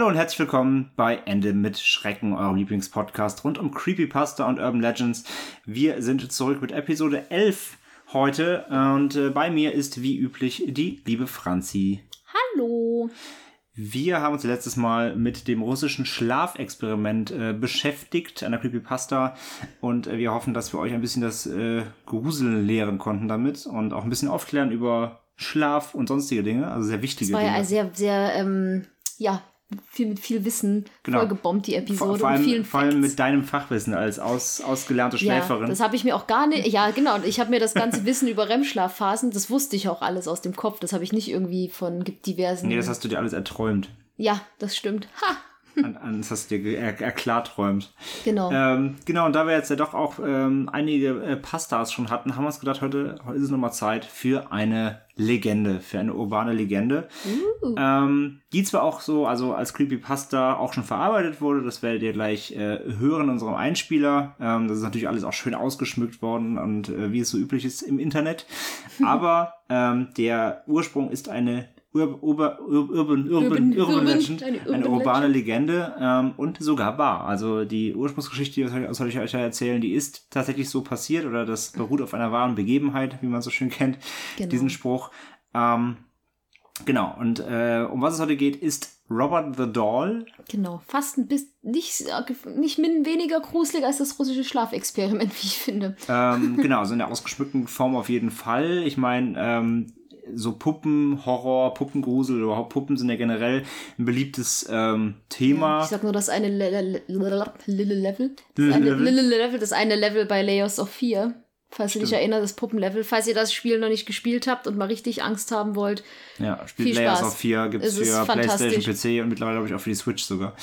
Hallo und herzlich willkommen bei Ende mit Schrecken, eurem Lieblingspodcast rund um Creepypasta und Urban Legends. Wir sind zurück mit Episode 11 heute und äh, bei mir ist wie üblich die liebe Franzi. Hallo. Wir haben uns letztes Mal mit dem russischen Schlafexperiment äh, beschäftigt, einer Creepypasta. Und äh, wir hoffen, dass wir euch ein bisschen das äh, Gruseln lehren konnten damit und auch ein bisschen aufklären über Schlaf und sonstige Dinge, also sehr wichtige Das war Dinge. ja sehr, sehr, ähm, ja, viel mit viel Wissen Genau. vollgebombt, die Episode vor, allem, vor allem mit deinem Fachwissen als aus, ausgelernte ja, Schläferin. das habe ich mir auch gar nicht, ja genau, ich habe mir das ganze Wissen über REM-Schlafphasen, das wusste ich auch alles aus dem Kopf, das habe ich nicht irgendwie von diversen, nee, das hast du dir alles erträumt. ja, das stimmt, ha, das hast du dir er, erklarträumt. genau, Ähm, genau, und da wir jetzt ja doch auch ähm, einige äh, Pastas schon hatten, haben wir uns gedacht, heute, heute ist es nochmal Zeit für eine Legende, für eine urbane Legende. Uh. Ähm, die zwar auch so, also als Creepypasta auch schon verarbeitet wurde, das werdet ihr gleich äh, hören in unserem Einspieler. Ähm, das ist natürlich alles auch schön ausgeschmückt worden und äh, wie es so üblich ist im Internet. Aber ähm, der Ursprung ist eine Ur Urba Ur Urban, Urban, Urban- Legend, eine eine, Urban urbane Legende ähm, und sogar wahr. Also die Ursprungsgeschichte, die was soll ich euch ja erzählen, die ist tatsächlich so passiert oder das beruht auf einer wahren Begebenheit, wie man so schön kennt, Genau. diesen Spruch. Ähm, genau, und äh, um was es heute geht, ist Robert the Doll. genau, fast ein bisschen, nicht, nicht weniger gruselig als das russische Schlafexperiment, wie ich finde. Ähm, genau, also in der ausgeschmückten Form auf jeden Fall. Ich meine, ähm, so Puppen, Horror, Puppengrusel oder überhaupt Puppen sind ja generell ein beliebtes ähm, Thema. Ich sag nur das eine Level. Das eine Level. Das eine Level bei Layers of Fear. Falls du dich Stimmt. erinnerst, das Puppenlevel. Falls ihr das Spiel noch nicht gespielt habt und mal richtig Angst haben wollt. Ja, spielt Viel Layers Spaß. of 4, gibt es für. PlayStation, PC und mittlerweile glaube ich auch für die Switch sogar.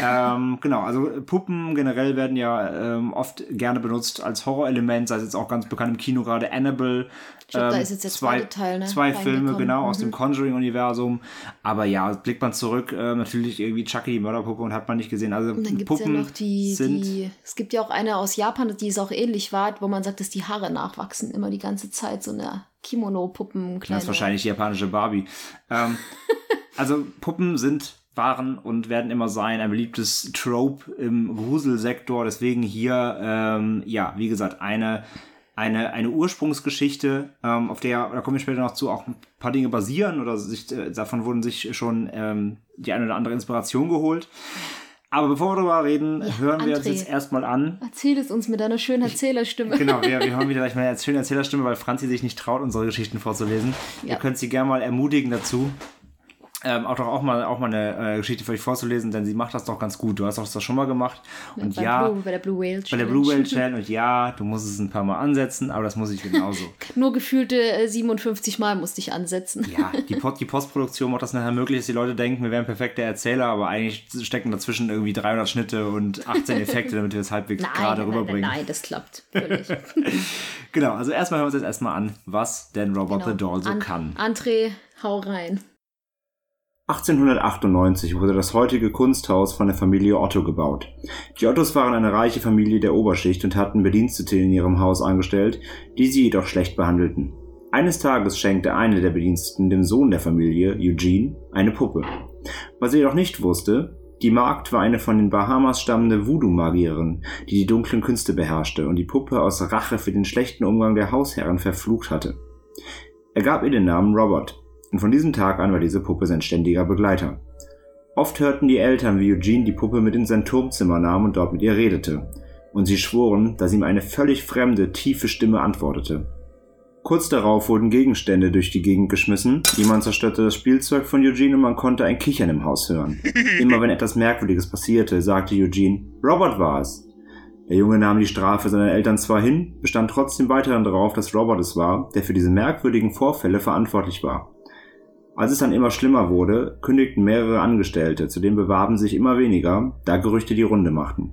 ähm, genau, also Puppen generell werden ja ähm, oft gerne benutzt als Horrorelement, sei es jetzt auch ganz bekannt im Kino gerade Annabelle. Ich glaube, da ähm, ist jetzt der zwei, zweite Teil, ne? Zwei Filme, genau, aus Mhm. dem Conjuring-Universum. Aber ja, blickt man zurück, ähm, natürlich irgendwie Chucky, die Mörderpuppe und hat man nicht gesehen. Also Und dann gibt es ja Puppen noch die, sind die. Es gibt ja auch eine aus Japan, die ist auch ähnlich war, wo man sagt, dass die Haare nachwachsen immer die ganze Zeit. So eine Kimono-Puppen. Das ist wahrscheinlich die japanische Barbie. Ähm, also Puppen sind waren und werden immer sein ein beliebtes Trope im Gruselsektor. Deswegen hier, ähm, ja, wie gesagt, eine eine, eine Ursprungsgeschichte, ähm, auf der, da kommen wir später noch zu, auch ein paar Dinge basieren oder sich, äh, davon wurden sich schon ähm, die eine oder andere Inspiration geholt. Aber bevor wir darüber reden, hören wir uns jetzt erstmal an. Erzähl es uns mit deiner schönen Erzählerstimme. Genau, wir, wir hören wieder gleich mal eine schöne Erzählerstimme, weil Franzi sich nicht traut, unsere Geschichten vorzulesen. Ja. Ihr könnt sie gerne mal ermutigen dazu. Ähm, auch doch auch mal, auch mal eine äh, Geschichte für euch vorzulesen, denn sie macht das doch ganz gut. Du hast das schon mal gemacht. Und Bei ja, Blue, bei der Blue Whale bei der Blue Whale Challenge. Und ja, du musst es ein paar Mal ansetzen, aber das muss ich genauso. Nur gefühlte äh, 57 Mal musste ich ansetzen. ja, die, Post, die Postproduktion macht das nachher möglich, dass die Leute denken, wir wären perfekte Erzähler, aber eigentlich stecken dazwischen irgendwie 300 Schnitte und 18 Effekte, damit wir es halbwegs Nein, gerade nein, nein, rüberbringen. nein, das klappt. Genau, also erstmal hören wir uns jetzt erstmal an, was denn Robert the Doll so Genau. An- kann. André, hau rein. 1898 wurde das heutige Kunsthaus von der Familie Otto gebaut. Die Ottos waren eine reiche Familie der Oberschicht und hatten Bedienstete in ihrem Haus angestellt, die sie jedoch schlecht behandelten. Eines Tages schenkte eine der Bediensteten dem Sohn der Familie, Eugene, eine Puppe. Was er jedoch nicht wusste, die Magd war eine von den Bahamas stammende Voodoo-Magierin, die die dunklen Künste beherrschte und die Puppe aus Rache für den schlechten Umgang der Hausherren verflucht hatte. Er gab ihr den Namen Robert, und von diesem Tag an war diese Puppe sein ständiger Begleiter. Oft hörten die Eltern, wie Eugene die Puppe mit in sein Turmzimmer nahm und dort mit ihr redete, und sie schworen, dass ihm eine völlig fremde, tiefe Stimme antwortete. Kurz darauf wurden Gegenstände durch die Gegend geschmissen, jemand zerstörte das Spielzeug von Eugene und man konnte ein Kichern im Haus hören. Immer wenn etwas Merkwürdiges passierte, sagte Eugene, Robert war es. Der Junge nahm die Strafe seiner Eltern zwar hin, bestand trotzdem weiterhin darauf, dass Robert es war, der für diese merkwürdigen Vorfälle verantwortlich war. Als es dann immer schlimmer wurde, kündigten mehrere Angestellte, zudem bewarben sich immer weniger, da Gerüchte die Runde machten.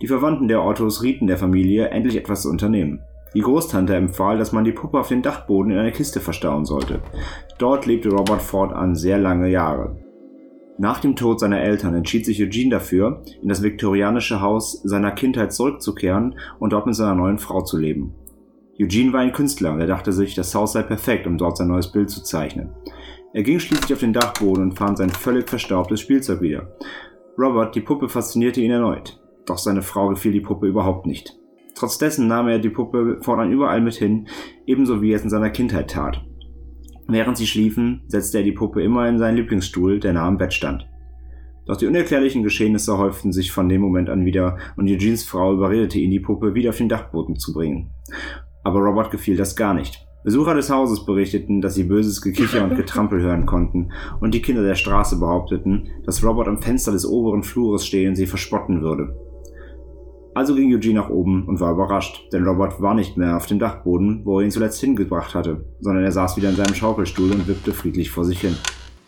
Die Verwandten der Ottos rieten der Familie, endlich etwas zu unternehmen. Die Großtante empfahl, dass man die Puppe auf den Dachboden in eine Kiste verstauen sollte. Dort lebte Robert fortan sehr lange Jahre. Nach dem Tod seiner Eltern entschied sich Eugene dafür, in das viktorianische Haus seiner Kindheit zurückzukehren und dort mit seiner neuen Frau zu leben. Eugene war ein Künstler und er dachte sich, das Haus sei perfekt, um dort sein neues Bild zu zeichnen. Er ging schließlich auf den Dachboden und fand sein völlig verstaubtes Spielzeug wieder. Robert, die Puppe, faszinierte ihn erneut. Doch seine Frau gefiel die Puppe überhaupt nicht. Trotz dessen nahm er die Puppe fortan überall mit hin, ebenso wie er es in seiner Kindheit tat. Während sie schliefen, setzte er die Puppe immer in seinen Lieblingsstuhl, der nah am Bett stand. Doch die unerklärlichen Geschehnisse häuften sich von dem Moment an wieder und Eugenes Frau überredete ihn, die Puppe wieder auf den Dachboden zu bringen. Aber Robert gefiel das gar nicht. Besucher des Hauses berichteten, dass sie böses Gekicher und Getrampel hören konnten, und die Kinder der Straße behaupteten, dass Robert am Fenster des oberen Flures stehen und sie verspotten würde. Also ging Eugene nach oben und war überrascht, denn Robert war nicht mehr auf dem Dachboden, wo er ihn zuletzt hingebracht hatte, sondern er saß wieder in seinem Schaukelstuhl und wippte friedlich vor sich hin.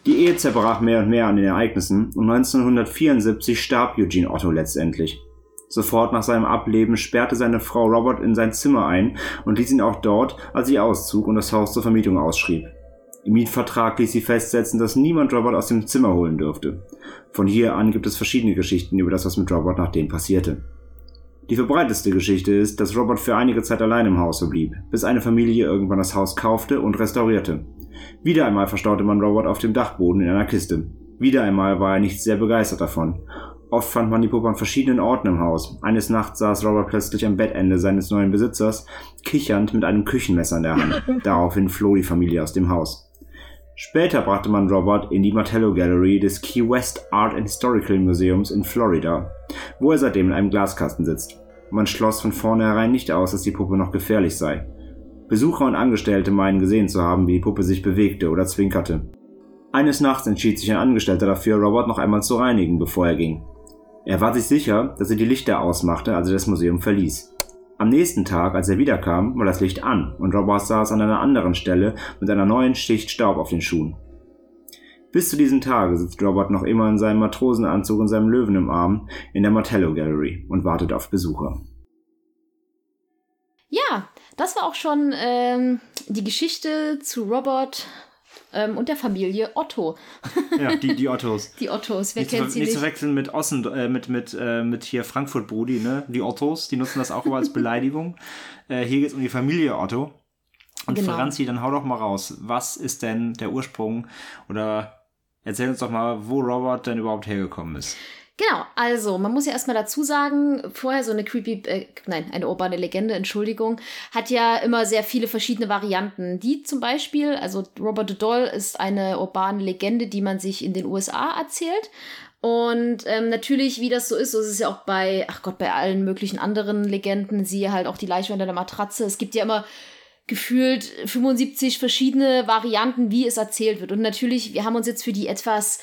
Die Ehe zerbrach mehr und mehr an den Ereignissen und 1974 starb Eugene Otto letztendlich. Sofort nach seinem Ableben sperrte seine Frau Robert in sein Zimmer ein und ließ ihn auch dort, als sie auszog und das Haus zur Vermietung ausschrieb. Im Mietvertrag ließ sie festsetzen, dass niemand Robert aus dem Zimmer holen dürfte. Von hier an gibt es verschiedene Geschichten über das, was mit Robert nachdem passierte. Die verbreiteste Geschichte ist, dass Robert für einige Zeit allein im Haus blieb, bis eine Familie irgendwann das Haus kaufte und restaurierte. Wieder einmal verstaute man Robert auf dem Dachboden in einer Kiste. Wieder einmal war er nicht sehr begeistert davon Oft fand man die Puppe an verschiedenen Orten im Haus. Eines Nachts saß Robert plötzlich am Bettende seines neuen Besitzers, kichernd mit einem Küchenmesser in der Hand. Daraufhin floh die Familie aus dem Haus. Später brachte man Robert in die Martello Gallery des Key West Art and Historical Museums in Florida, wo er seitdem in einem Glaskasten sitzt. Man schloss von vornherein nicht aus, dass die Puppe noch gefährlich sei. Besucher und Angestellte meinen gesehen zu haben, wie die Puppe sich bewegte oder zwinkerte. Eines Nachts entschied sich ein Angestellter dafür, Robert noch einmal zu reinigen, bevor er ging. Er war sich sicher, dass er die Lichter ausmachte, als er das Museum verließ. Am nächsten Tag, als er wiederkam, war das Licht an und Robert saß an einer anderen Stelle mit einer neuen Schicht Staub auf den Schuhen. Bis zu diesem Tage sitzt Robert noch immer in seinem Matrosenanzug und seinem Löwen im Arm in der Martello Gallery und wartet auf Besucher. Ja, das war auch schon ähm, die Geschichte zu Robert ähm, und der Familie Otto. ja, die, die Ottos. Die Ottos, wer nicht kennt zu, sie nicht? nicht? zu wechseln mit Ossen, äh, mit, mit, äh, mit hier Frankfurt Brudi, ne? Die Ottos, die nutzen das auch immer als Beleidigung. Äh, hier geht es um die Familie Otto. Und genau. Franzi, dann hau doch mal raus. Was ist denn der Ursprung? Oder erzähl uns doch mal, wo Robert denn überhaupt hergekommen ist. Genau, also man muss ja erstmal dazu sagen, vorher so eine creepy, äh, nein, eine urbane Legende, Entschuldigung, hat ja immer sehr viele verschiedene Varianten. Die zum Beispiel, also Robert the Doll ist eine urbane Legende, die man sich in den USA erzählt. Und ähm, natürlich, wie das so ist, so ist es ja auch bei, ach Gott, bei allen möglichen anderen Legenden, siehe halt auch die Leiche unter der Matratze. Es gibt ja immer gefühlt 75 verschiedene Varianten, wie es erzählt wird. Und natürlich, wir haben uns jetzt für die etwas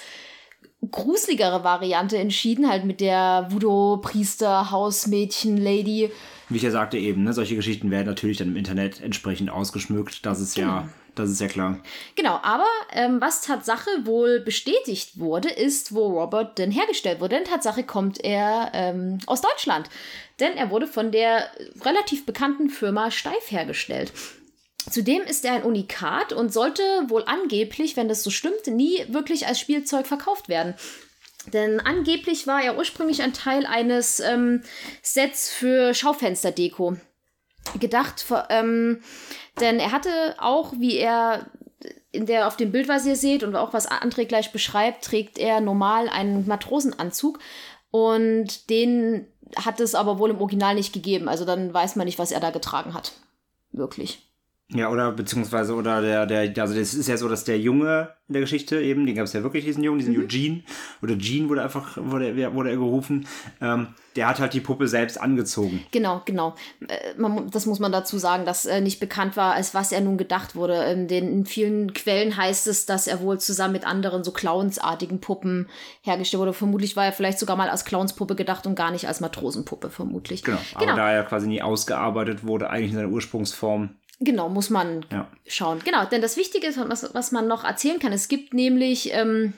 gruseligere Variante entschieden, halt mit der Voodoo-Priester, Hausmädchen, Lady. Wie ich ja sagte eben, ne, solche Geschichten werden natürlich dann im Internet entsprechend ausgeschmückt. Das ist ja, genau. das ist ja klar. Genau, aber ähm, was Tatsache wohl bestätigt wurde, ist, wo Robert denn hergestellt wurde. Denn Tatsache kommt er ähm, aus Deutschland. Denn er wurde von der relativ bekannten Firma Steif hergestellt. Zudem ist er ein Unikat und sollte wohl angeblich, wenn das so stimmt, nie wirklich als Spielzeug verkauft werden. Denn angeblich war er ursprünglich ein Teil eines ähm, Sets für Schaufensterdeko gedacht. Ähm, denn er hatte auch, wie er in der auf dem Bild, was ihr seht und auch was André gleich beschreibt, trägt er normal einen Matrosenanzug und den hat es aber wohl im Original nicht gegeben. Also dann weiß man nicht, was er da getragen hat. Wirklich. Ja, oder beziehungsweise, oder der, der, also das ist ja so, dass der Junge in der Geschichte eben, den gab es ja wirklich, diesen Jungen, diesen mhm. Eugene, oder Gene wurde einfach, wurde, wurde er gerufen, ähm, der hat halt die Puppe selbst angezogen. Genau, genau. Äh, man, das muss man dazu sagen, dass äh, nicht bekannt war, als was er nun gedacht wurde. In, den, in vielen Quellen heißt es, dass er wohl zusammen mit anderen so Clownsartigen Puppen hergestellt wurde. Vermutlich war er vielleicht sogar mal als Clownspuppe gedacht und gar nicht als Matrosenpuppe, vermutlich. Genau, aber genau. da er quasi nie ausgearbeitet wurde, eigentlich in seiner Ursprungsform, Genau, muss man ja. schauen. Genau, denn das Wichtige ist, was, was man noch erzählen kann, es gibt nämlich, ähm,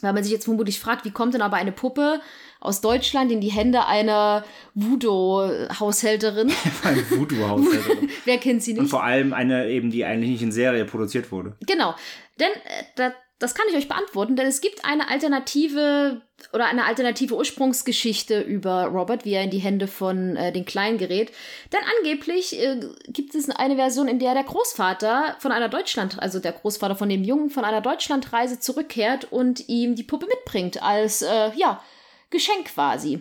weil man sich jetzt vermutlich fragt, wie kommt denn aber eine Puppe aus Deutschland in die Hände einer Voodoo-Haushälterin? eine Voodoo-Haushälterin. Wer kennt sie nicht? Und vor allem eine eben, die eigentlich nicht in Serie produziert wurde. Genau, denn äh, da, das kann ich euch beantworten, denn es gibt eine alternative oder eine alternative Ursprungsgeschichte über Robert, wie er in die Hände von äh, den Kleinen gerät. Denn angeblich äh, gibt es eine Version, in der der Großvater von einer Deutschland, also der Großvater von dem Jungen von einer Deutschlandreise zurückkehrt und ihm die Puppe mitbringt als äh, ja Geschenk quasi.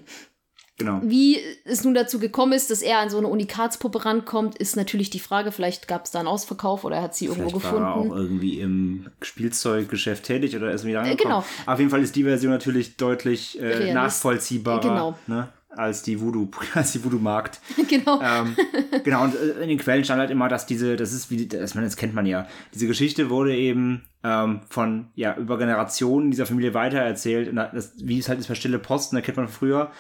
Genau. Wie es nun dazu gekommen ist, dass er an so eine Unikatspuppe rankommt, ist natürlich die Frage. Vielleicht gab es da einen Ausverkauf oder er hat sie irgendwo Vielleicht gefunden. war er auch irgendwie im Spielzeuggeschäft tätig oder ist wieder Äh, angekommen. genau. Auf jeden Fall ist die Version natürlich deutlich äh, Realist- nachvollziehbarer Genau. ne, als die Voodoo, als die Voodoo-Markt. genau. ähm, genau, und äh, in den Quellen stand halt immer, dass diese, das ist wie, das, das kennt man ja, diese Geschichte wurde eben ähm, von, ja, über Generationen dieser Familie weitererzählt. Und das, wie es halt ist bei Stille Posten, da kennt man früher,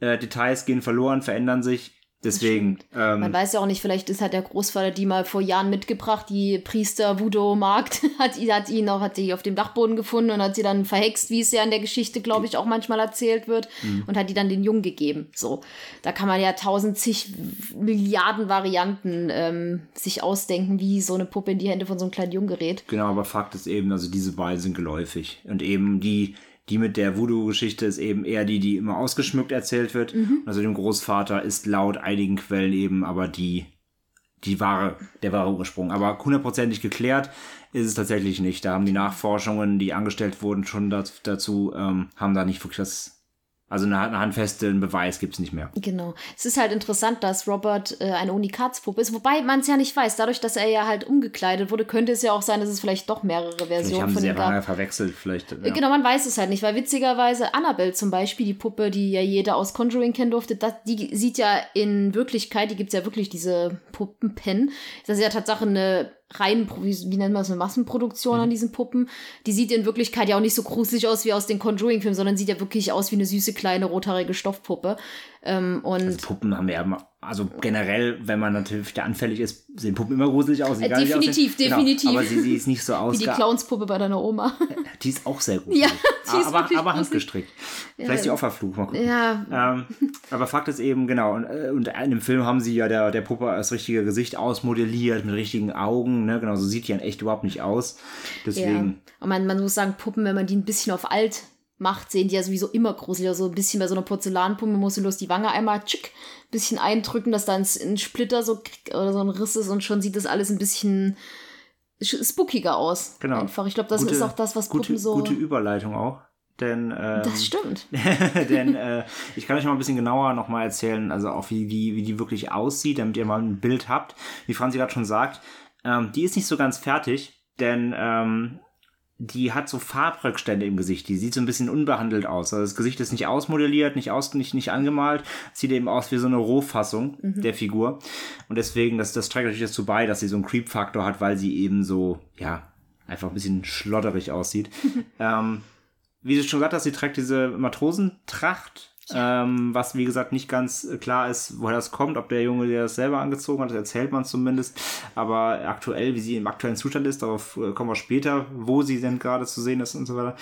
äh, Details gehen verloren, verändern sich. Deswegen, Man ähm, weiß ja auch nicht, vielleicht ist halt der Großvater die mal vor Jahren mitgebracht, die Priester Voodoo Markt hat, hat ihn auch, hat die auf dem Dachboden gefunden und hat sie dann verhext, wie es ja in der Geschichte, glaube ich, auch manchmal erzählt wird Mhm. und hat die dann den Jungen gegeben. So, da kann man ja tausend zig Milliarden Varianten ähm, sich ausdenken, wie so eine Puppe in die Hände von so einem kleinen Jungen gerät. genau, aber Fakt ist eben, also diese beiden sind geläufig. Und eben die, die mit der Voodoo-Geschichte ist eben eher die, die immer ausgeschmückt erzählt wird. Also dem Großvater ist laut einigen Quellen eben aber die, die wahre, der wahre Ursprung. Aber hundertprozentig geklärt ist es tatsächlich nicht. Da haben die Nachforschungen, die angestellt wurden, schon dazu, dazu ähm, haben da nicht wirklich was, also eine, handfesten Beweis gibt's nicht mehr. Genau. Es ist halt interessant, dass Robert äh, eine Unikatspuppe ist, wobei man es ja nicht weiß. Dadurch, dass er ja halt umgekleidet wurde, könnte es ja auch sein, dass es vielleicht doch mehrere Vielleicht Versionen haben von sie ihm gab. verwechselt, vielleicht. Ja. Genau, man weiß es halt nicht, weil witzigerweise Annabelle zum Beispiel, die Puppe, die ja jeder aus Conjuring kennen durfte, das, die sieht ja in Wirklichkeit, die gibt's ja wirklich, diese Puppenpen. Das ist ja Tatsache eine rein, wie, nennt man das, eine Massenproduktion Mhm. an diesen Puppen. Die sieht in Wirklichkeit ja auch nicht so gruselig aus wie aus den Conjuring-Filmen, sondern sieht ja wirklich aus wie eine süße, kleine, rothaarige Stoffpuppe. Ähm, und Also Puppen haben ja immer, also generell, wenn man natürlich da anfällig ist, sehen Puppen immer gruselig aus. Äh, definitiv, aussehen. definitiv. Genau, aber sie, ist nicht so wie die. Clownspuppe bei deiner Oma. Die ist auch sehr gruselig. Ja, die ist aber, aber handgestrickt. Vielleicht ist die Opferflug, mal gucken. ja, Ähm, aber Fakt ist eben, genau, und, äh, und in dem Film haben sie ja der, der Puppe das richtige Gesicht ausmodelliert, mit richtigen Augen, ne? Genau, so sieht die ja in echt überhaupt nicht aus. Deswegen, Ja. Und man, man muss sagen, Puppen, wenn man die ein bisschen auf alt macht, sehen die ja sowieso immer gruselig. Also ein bisschen bei so einer Porzellanpuppe musst du bloß die Wange einmal tschick, ein bisschen eindrücken, dass da ein, ein Splitter so oder so ein Riss ist und schon sieht das alles ein bisschen sch- spookiger aus. Genau. Einfach. Ich glaube, das gute- ist auch das, was gute, Puppen so. gute Überleitung auch. Denn, ähm, das stimmt. denn äh, ich kann euch mal ein bisschen genauer nochmal erzählen, also auch wie, wie, wie die wirklich aussieht, damit ihr mal ein Bild habt. Wie Franzi gerade schon sagt, ähm, die ist nicht so ganz fertig, denn ähm, die hat so Farbrückstände im Gesicht. Die sieht so ein bisschen unbehandelt aus. Also das Gesicht ist nicht ausmodelliert, nicht, aus, nicht, nicht angemalt. Sieht eben aus wie so eine Rohfassung der Figur. Und deswegen, das, das trägt natürlich dazu bei, dass sie so einen Creep-Faktor hat, weil sie eben so, ja, einfach ein bisschen schlodderig aussieht. ähm, wie du schon gesagt hast, sie trägt diese Matrosentracht, ähm, was wie gesagt nicht ganz äh, klar ist, woher das kommt, ob der Junge, der das selber angezogen hat, das erzählt man zumindest. Aber aktuell, wie sie im aktuellen Zustand ist, darauf äh, kommen wir später, wo sie denn gerade zu sehen ist und so weiter.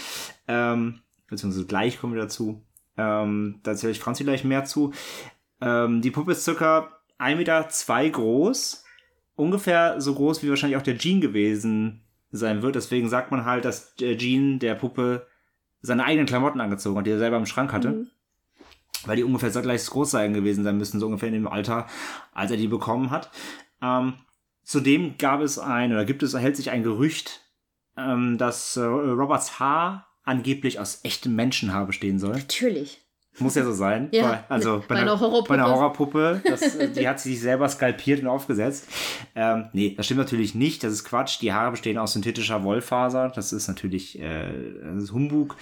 Ähm, beziehungsweise gleich kommen wir dazu. Ähm, da erzähle ich Franzi gleich mehr zu. Ähm, die Puppe ist circa 1,2 Meter zwei groß, ungefähr so groß wie wahrscheinlich auch der Jean gewesen sein wird. Deswegen sagt man halt, dass der Jean der Puppe seine eigenen Klamotten angezogen hat, die er selber im Schrank hatte. Mhm. Weil die ungefähr gleich groß sein gewesen sein müssen, so ungefähr in dem Alter, als er die bekommen hat. Ähm, zudem gab es ein, oder gibt es, erhält sich ein Gerücht, ähm, dass äh, Roberts Haar angeblich aus echtem Menschenhaar bestehen soll. Natürlich. Muss ja so sein. Ja, Bei, also bei bei, einer Horrorpuppe. Bei einer Horrorpuppe. Das, äh, die hat sie sich selber skalpiert und aufgesetzt. Ähm, nee, das stimmt natürlich nicht. Das ist Quatsch. Die Haare bestehen aus synthetischer Wollfaser. Das ist natürlich äh, das ist Humbug.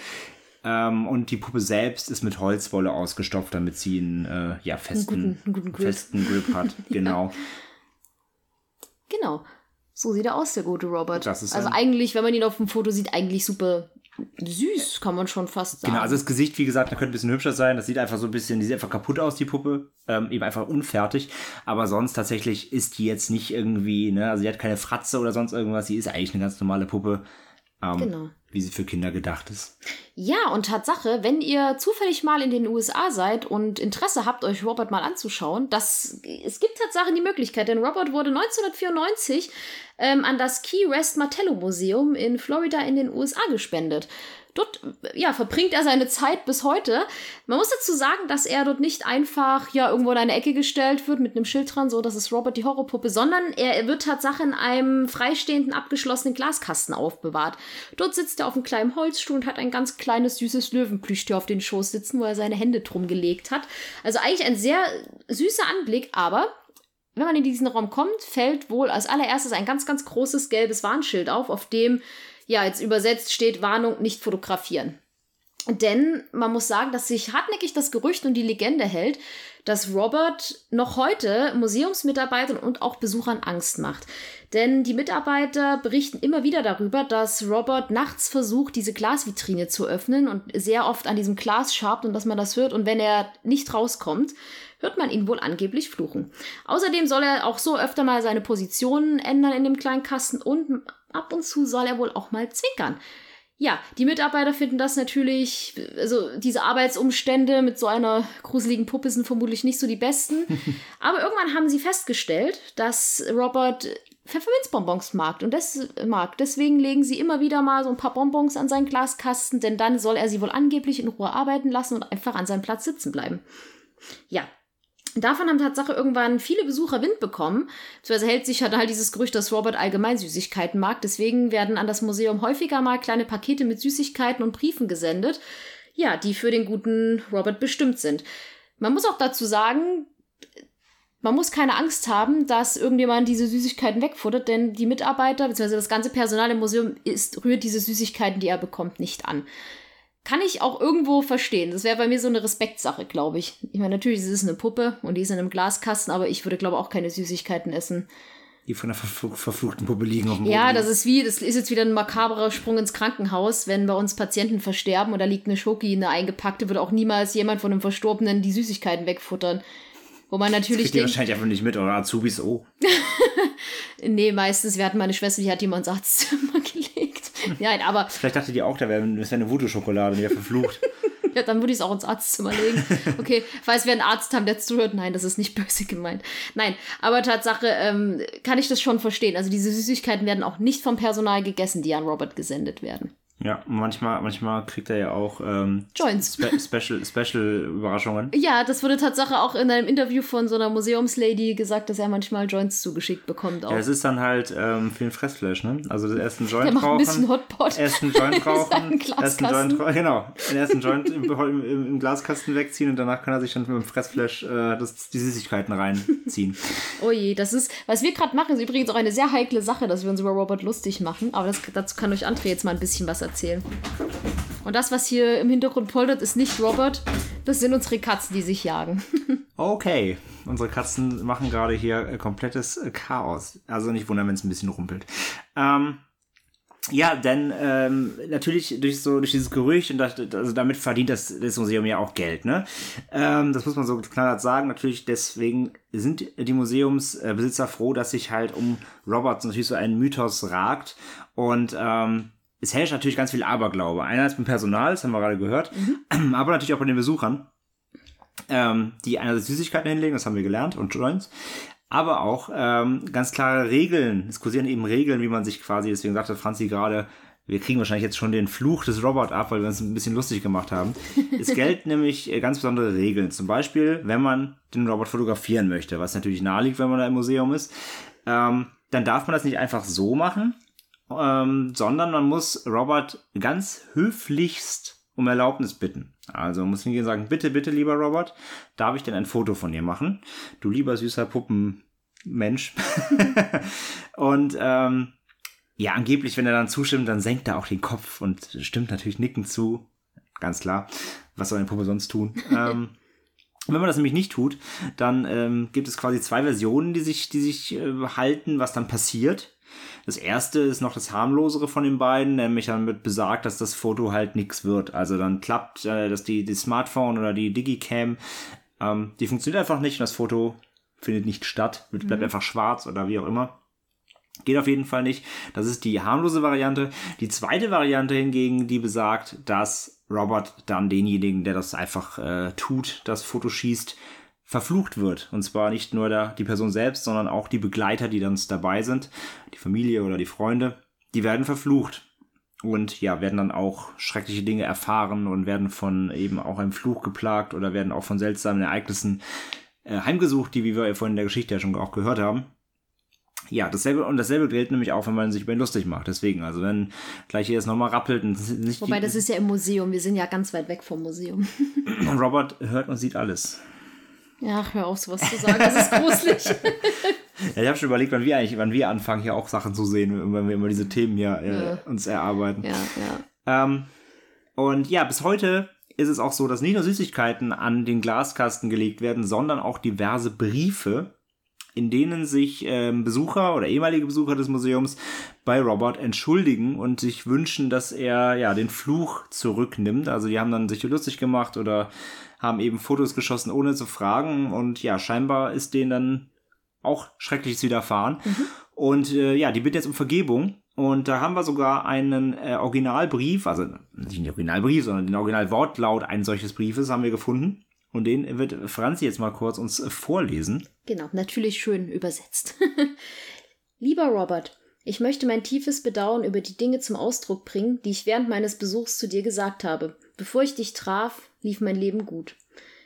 Ähm, und die Puppe selbst ist mit Holzwolle ausgestopft, damit sie einen äh, ja, festen, guten- einen guten Grip. festen Grip hat. Genau. Genau. So sieht er aus, der gute Robert. Das ist also eigentlich, wenn man ihn auf dem Foto sieht, eigentlich super süß, kann man schon fast sagen. Genau, also das Gesicht, wie gesagt, da könnte ein bisschen hübscher sein. Das sieht einfach so ein bisschen, die sieht einfach kaputt aus, die Puppe. Ähm, eben einfach unfertig. Aber sonst tatsächlich ist die jetzt nicht irgendwie, ne, also die hat keine Fratze oder sonst irgendwas. Sie ist eigentlich eine ganz normale Puppe. Ähm, Genau. wie sie für Kinder gedacht ist. Ja, und Tatsache, wenn ihr zufällig mal in den USA seid und Interesse habt, euch Robert mal anzuschauen, das, es gibt Tatsache die Möglichkeit, denn Robert wurde 1994 ähm, an das Key West Martello Museum in Florida in den USA gespendet. Dort ja, verbringt er seine Zeit bis heute. Man muss dazu sagen, dass er dort nicht einfach ja irgendwo in eine Ecke gestellt wird mit einem Schild dran, so das ist Robert die Horrorpuppe, sondern er wird Tatsache in einem freistehenden, abgeschlossenen Glaskasten aufbewahrt. Dort sitzt er auf einem kleinen Holzstuhl und hat ein ganz kleines, süßes Löwenplüschtier auf den Schoß sitzen, wo er seine Hände drum gelegt hat. Also eigentlich ein sehr süßer Anblick, aber wenn man in diesen Raum kommt, fällt wohl als allererstes ein ganz, ganz großes gelbes Warnschild auf, auf dem ja, jetzt übersetzt steht Warnung, nicht fotografieren. Denn man muss sagen, dass sich hartnäckig das Gerücht und die Legende hält, dass Robert noch heute Museumsmitarbeitern und auch Besuchern Angst macht. Denn die Mitarbeiter berichten immer wieder darüber, dass Robert nachts versucht, diese Glasvitrine zu öffnen und sehr oft an diesem Glas schabt und dass man das hört. Und wenn er nicht rauskommt, hört man ihn wohl angeblich fluchen. Außerdem soll er auch so öfter mal seine Positionen ändern in dem kleinen Kasten und ab und zu soll er wohl auch mal zwinkern. Ja, die Mitarbeiter finden das natürlich, also diese Arbeitsumstände mit so einer gruseligen Puppe sind vermutlich nicht so die besten. Aber irgendwann haben sie festgestellt, dass Robert Pfefferminzbonbons mag und das mag. Deswegen legen sie immer wieder mal so ein paar Bonbons an seinen Glaskasten, denn dann soll er sie wohl angeblich in Ruhe arbeiten lassen und einfach an seinem Platz sitzen bleiben. Ja, Davon haben Tatsache irgendwann viele Besucher Wind bekommen. Beziehungsweise hält sich halt dieses Gerücht, dass Robert allgemein Süßigkeiten mag. Deswegen werden an das Museum häufiger mal kleine Pakete mit Süßigkeiten und Briefen gesendet. Ja, die für den guten Robert bestimmt sind. Man muss auch dazu sagen, man muss keine Angst haben, dass irgendjemand diese Süßigkeiten wegfuttert, denn die Mitarbeiter bzw. das ganze Personal im Museum ist, rührt diese Süßigkeiten, die er bekommt, nicht an kann ich auch irgendwo verstehen. Das wäre bei mir so eine Respektsache, glaube ich. Ich meine, natürlich ist es eine Puppe und die ist in einem Glaskasten, aber ich würde, glaube ich, auch keine Süßigkeiten essen. Die von der verfl verfluchten Puppe liegen auf dem Boden. Ja, das ist wie, das ist jetzt wieder ein makaberer Sprung ins Krankenhaus, wenn bei uns Patienten versterben und da liegt eine Schoki, eine eingepackte, wird auch niemals jemand von einem Verstorbenen die Süßigkeiten wegfuttern. Wo man natürlich. Das wahrscheinlich einfach nicht mit, oder Azubis, oh. nee, meistens, wir hatten meine Schwester, die hat jemand ins Arztzimmer gelegt. Ja, aber. Vielleicht dachte die auch, da wäre wär eine Voodoo-Schokolade, die wäre verflucht. ja, dann würde ich es auch ins Arztzimmer legen. Okay, falls wir einen Arzt haben, der zuhört, nein, das ist nicht böse gemeint. Nein, aber Tatsache, ähm, kann ich das schon verstehen. Also diese Süßigkeiten werden auch nicht vom Personal gegessen, die an Robert gesendet werden. Ja, manchmal, manchmal kriegt er ja auch ähm, Joints. Spe Special, Special Überraschungen. Ja, das wurde Tatsache auch in einem Interview von so einer Museumslady gesagt, dass er manchmal Joints zugeschickt bekommt. Auch. Ja, es ist dann halt ähm, für den Fressflash, ne? Also erst einen Joint der macht rauchen. Ein bisschen Hotpot. Erst einen Joint rauchen. erst einen Joint, genau. Den ersten Joint im, im, im, Glaskasten wegziehen und danach kann er sich dann mit dem Fressflash äh, das, die Süßigkeiten reinziehen. oh je, das ist, was wir gerade machen, ist übrigens auch eine sehr heikle Sache, dass wir uns über Robert lustig machen. Aber das, dazu kann euch André jetzt mal ein bisschen was erzählen erzählen. Und das, was hier im Hintergrund poltert, ist nicht Robert. Das sind unsere Katzen, die sich jagen. okay. Unsere Katzen machen gerade hier äh, komplettes äh, Chaos. Also nicht wundern, wenn es ein bisschen rumpelt. Ähm, ja, denn ähm, natürlich durch so durch dieses Gerücht und das, also damit verdient das, das Museum ja auch Geld, ne? Ähm, das muss man so knallhart sagen. Natürlich deswegen sind die Museumsbesitzer froh, dass sich halt um Robert natürlich so ein Mythos ragt und ähm, es herrscht natürlich ganz viel Aberglaube. Einerseits beim Personal, das haben wir gerade gehört, mhm. aber natürlich auch bei den Besuchern, ähm, die einerseits Süßigkeiten hinlegen, das haben wir gelernt, und Joints, aber auch ähm, ganz klare Regeln. Es kursieren eben Regeln, wie man sich quasi, deswegen sagte Franzi gerade, wir kriegen wahrscheinlich jetzt schon den Fluch des Robot ab, weil wir uns ein bisschen lustig gemacht haben. es gelten nämlich äh, ganz besondere Regeln. Zum Beispiel, wenn man den Robot fotografieren möchte, was natürlich naheliegt, wenn man da im Museum ist, ähm, dann darf man das nicht einfach so machen, ähm, sondern man muss Robert ganz höflichst um Erlaubnis bitten. Also man muss hingehen und sagen, bitte, bitte, lieber Robert, darf ich denn ein Foto von dir machen? Du lieber süßer Puppenmensch. und ähm, ja, angeblich, wenn er dann zustimmt, dann senkt er auch den Kopf und stimmt natürlich nickend zu. Ganz klar. Was soll eine Puppe sonst tun? ähm, wenn man das nämlich nicht tut, dann ähm, gibt es quasi zwei Versionen, die sich, die sich äh, halten, was dann passiert. Das erste ist noch das harmlosere von den beiden, nämlich dann wird besagt, dass das Foto halt nichts wird. Also dann klappt, äh, dass die, die Smartphone oder die Digicam, ähm, die funktioniert einfach nicht und das Foto findet nicht statt, bleibt mhm. einfach schwarz oder wie auch immer. Geht auf jeden Fall nicht. Das ist die harmlose Variante. Die zweite Variante hingegen, die besagt, dass Robert dann denjenigen, der das einfach äh, tut, das Foto schießt, verflucht wird. Und zwar nicht nur der, die Person selbst, sondern auch die Begleiter, die dann dabei sind, die Familie oder die Freunde, die werden verflucht. Und ja, werden dann auch schreckliche Dinge erfahren und werden von eben auch einem Fluch geplagt oder werden auch von seltsamen Ereignissen äh, heimgesucht, die, wie wir vorhin in der Geschichte ja schon auch gehört haben. Ja, dasselbe und dasselbe gilt nämlich auch, wenn man sich über ihn lustig macht. Deswegen, also wenn gleich hier jetzt nochmal rappelt und nicht Wobei, das ist ja im Museum. Wir sind ja ganz weit weg vom Museum. Und Robert hört und sieht alles. Ja, hör auf, sowas zu sagen. Das ist gruselig. ja, ich habe schon überlegt, wann wir eigentlich, wann wir anfangen, hier auch Sachen zu sehen, wenn wir immer diese Themen hier äh, ja. uns erarbeiten. Ja, ja. Ähm, und ja, bis heute ist es auch so, dass nicht nur Süßigkeiten an den Glaskasten gelegt werden, sondern auch diverse Briefe in denen sich ähm, Besucher oder ehemalige Besucher des Museums bei Robert entschuldigen und sich wünschen, dass er ja den Fluch zurücknimmt. Also die haben dann sich lustig gemacht oder haben eben Fotos geschossen, ohne zu fragen. Und ja, scheinbar ist denen dann auch Schreckliches widerfahren. Mhm. Und äh, ja, die bittet jetzt um Vergebung. Und da haben wir sogar einen äh, Originalbrief, also nicht den Originalbrief, sondern den Originalwortlaut eines solches Briefes haben wir gefunden. Und den wird Franzi jetzt mal kurz uns vorlesen. Genau, natürlich schön übersetzt. Lieber Robert, ich möchte mein tiefes Bedauern über die Dinge zum Ausdruck bringen, die ich während meines Besuchs zu dir gesagt habe. Bevor ich dich traf, lief mein Leben gut.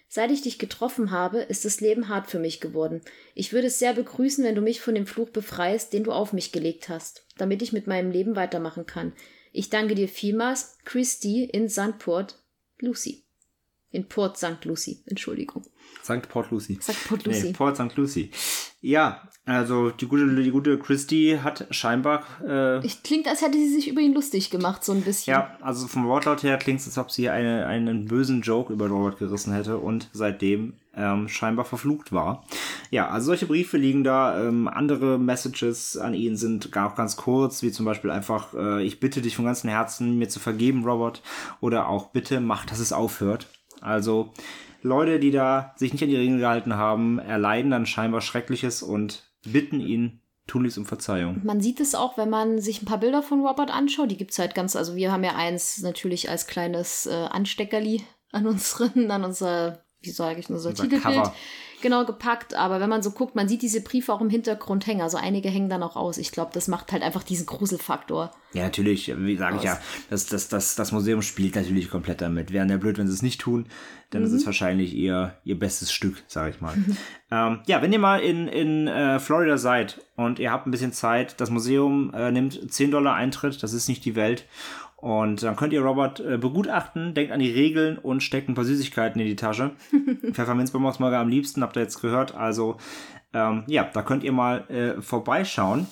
Seit ich dich getroffen habe, ist das Leben hart für mich geworden. Ich würde es sehr begrüßen, wenn du mich von dem Fluch befreist, den du auf mich gelegt hast, damit ich mit meinem Leben weitermachen kann. Ich danke dir vielmals, Christy in Sandport, Lucy. In Port St. Lucie, Entschuldigung. St. Port Lucie. St. Port Lucie. Nee, Port St. Lucie. Ja, also die gute, die gute Christy hat scheinbar. Äh, ich klingt, als hätte sie sich über ihn lustig gemacht, so ein bisschen. Ja, also vom Wortlaut her klingt es, als ob sie eine, einen bösen Joke über Robert gerissen hätte und seitdem ähm, scheinbar verflucht war. Ja, also solche Briefe liegen da. Ähm, andere Messages an ihn sind gar auch ganz kurz, wie zum Beispiel einfach, äh, ich bitte dich von ganzem Herzen, mir zu vergeben, Robert. Oder auch bitte mach, dass es aufhört. Also Leute, die da sich nicht an die Regeln gehalten haben, erleiden dann scheinbar Schreckliches und bitten ihn tunlichst um Verzeihung. Man sieht es auch, wenn man sich ein paar Bilder von Robert anschaut. Die gibt es halt ganz, also wir haben ja eins natürlich als kleines äh, Ansteckerli an unseren, an unser, wie sage ich, unser, unser Titelbild. Cover genau gepackt, aber wenn man so guckt, man sieht diese Briefe auch im Hintergrund hängen. Also einige hängen dann auch aus. Ich glaube, das macht halt einfach diesen Gruselfaktor. Ja, natürlich, wie sage ich ja, das, das, das, das Museum spielt natürlich komplett damit. Wären ja blöd, wenn sie es nicht tun, dann mhm. ist es mhm. wahrscheinlich ihr, ihr bestes Stück, sage ich mal. Ähm, ja, wenn ihr mal in, in äh, Florida seid und ihr habt ein bisschen Zeit, das Museum äh, nimmt 10 Dollar Eintritt, das ist nicht die Welt. Und dann könnt ihr Robert äh, begutachten, denkt an die Regeln und steckt ein paar Süßigkeiten in die Tasche. Pfefferminzbonbonsmager am liebsten, habt ihr jetzt gehört. Also ähm, ja, da könnt ihr mal äh, vorbeischauen.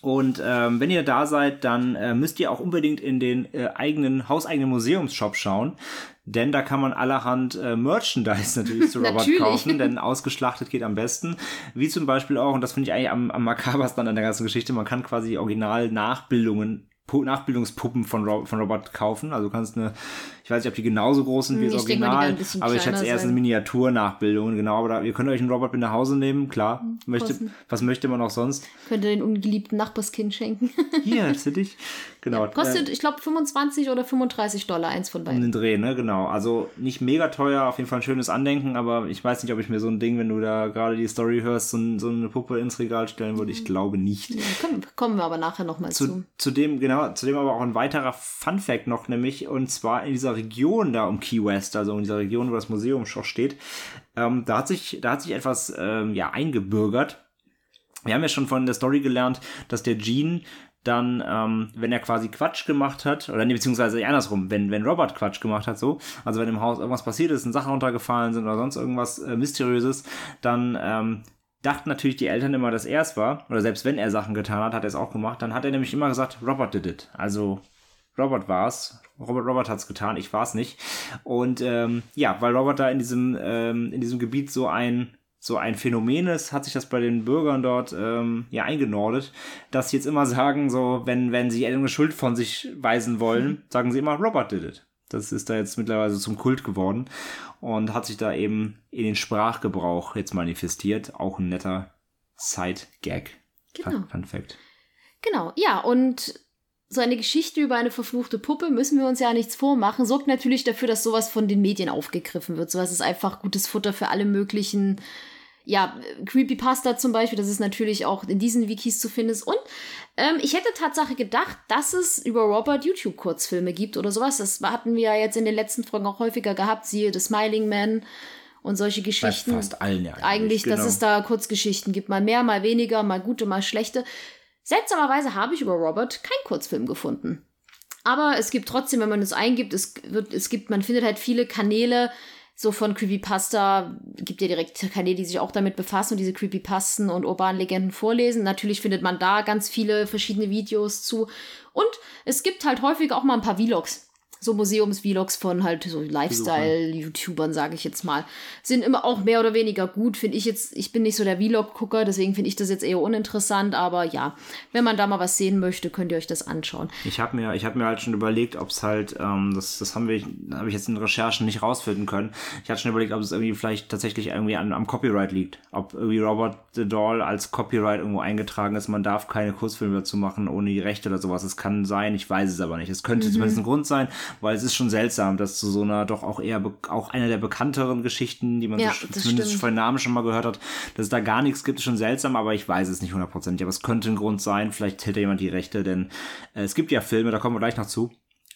Und ähm, wenn ihr da seid, dann äh, müsst ihr auch unbedingt in den äh, eigenen, hauseigenen Museumsshop schauen. Denn da kann man allerhand äh, Merchandise natürlich zu Robert natürlich. kaufen, denn ausgeschlachtet geht am besten. Wie zum Beispiel auch, und das finde ich eigentlich am, am makabersten an der ganzen Geschichte, man kann quasi original Nachbildungen Nachbildungspuppen von, Ro von Robert kaufen. Also du kannst eine, ich weiß nicht, ob die genauso groß sind wie hm, das ich Original, mal, aber ich schätze erst eine Miniaturnachbildung, genau. Aber da, ihr könnt euch einen Robert mit nach Hause nehmen, klar. Hm, möchte, was möchte man auch sonst? Könnt ihr den ungeliebten Nachbarskind schenken. Hier, für dich. Genau. Ja, kostet, äh, ich glaube, 25 oder 35 Dollar, eins von beiden. Um den Dreh, ne, genau. Also nicht mega teuer, auf jeden Fall ein schönes Andenken, aber ich weiß nicht, ob ich mir so ein Ding, wenn du da gerade die Story hörst, so, so eine Puppe ins Regal stellen würde. Ich hm. glaube nicht. Ja, kommen, kommen wir aber nachher nochmal zu. zu. Zudem, genau, zudem aber auch ein weiterer Fun Fact noch, nämlich, und zwar in dieser Region da um Key West, also in dieser Region, wo das Museum schon steht, ähm, da hat sich, da hat sich etwas, ähm, ja, eingebürgert. Wir haben ja schon von der Story gelernt, dass der Gene dann, ähm, wenn er quasi Quatsch gemacht hat, oder nee, beziehungsweise andersrum, wenn, wenn Robert Quatsch gemacht hat, so, also wenn im Haus irgendwas passiert ist, Sachen runtergefallen sind oder sonst irgendwas äh, Mysteriöses, dann ähm, dachten natürlich die Eltern immer, dass er es war, oder selbst wenn er Sachen getan hat, hat er es auch gemacht, dann hat er nämlich immer gesagt, Robert did it. Also Robert war's. Robert Robert hat's getan, ich war's nicht. Und ähm, ja, weil Robert da in diesem ähm, in diesem Gebiet so ein so ein Phänomen ist, hat sich das bei den Bürgern dort ähm, ja eingenordet, dass sie jetzt immer sagen, so wenn wenn sie irgendeine Schuld von sich weisen wollen, mhm. sagen sie immer Robert did it. Das ist da jetzt mittlerweile zum Kult geworden und hat sich da eben in den Sprachgebrauch jetzt manifestiert. Auch ein netter Side-Gag Genau. Fun, Fun Fact. Genau, ja, und so eine Geschichte über eine verfluchte Puppe, müssen wir uns ja nichts vormachen, sorgt natürlich dafür, dass sowas von den Medien aufgegriffen wird. Sowas ist einfach gutes Futter für alle möglichen, ja, Creepypasta zum Beispiel, das ist natürlich auch in diesen Wikis zu finden ist. Und ähm, ich hätte Tatsache gedacht, dass es über Robert YouTube-Kurzfilme gibt oder sowas. Das hatten wir ja jetzt in den letzten Folgen auch häufiger gehabt, siehe The Smiling Man und solche Geschichten. Bei fast allen ja eigentlich, eigentlich genau. dass es da Kurzgeschichten gibt. Mal mehr, mal weniger, mal gute, mal schlechte. Seltsamerweise habe ich über Robert keinen Kurzfilm gefunden. Aber es gibt trotzdem, wenn man es eingibt, es wird, es gibt, man findet halt viele Kanäle, so von Creepypasta, gibt ja direkt Kanäle, die sich auch damit befassen und diese Creepypasten und urbanen Legenden vorlesen. Natürlich findet man da ganz viele verschiedene Videos zu. Und es gibt halt häufig auch mal ein paar Vlogs so Museums-Vlogs von halt so Lifestyle-YouTubern, sage ich jetzt mal, sind immer auch mehr oder weniger gut. Finde ich jetzt, ich bin nicht so der Vlog-Gucker, deswegen finde ich das jetzt eher uninteressant, aber ja, wenn man da mal was sehen möchte, könnt ihr euch das anschauen. Ich habe mir, hab mir halt schon überlegt, ob es halt, ähm, das, das haben wir, habe ich jetzt in Recherchen nicht rausfinden können. Ich hatte schon überlegt, ob es irgendwie vielleicht tatsächlich irgendwie an, am Copyright liegt. Ob irgendwie Robert the Doll als Copyright irgendwo eingetragen ist, man darf keine Kurzfilme dazu machen ohne die Rechte oder sowas. Es kann sein, ich weiß es aber nicht. Es könnte mhm. zumindest ein Grund sein, weil es ist schon seltsam, dass zu so einer doch auch eher auch einer der bekannteren Geschichten, die man ja, so, zumindest von Namen schon mal gehört hat, dass es da gar nichts gibt, ist schon seltsam, aber ich weiß es nicht hundertprozentig. Aber es könnte ein Grund sein, vielleicht hält da jemand die Rechte, denn äh, es gibt ja Filme, da kommen wir gleich noch zu.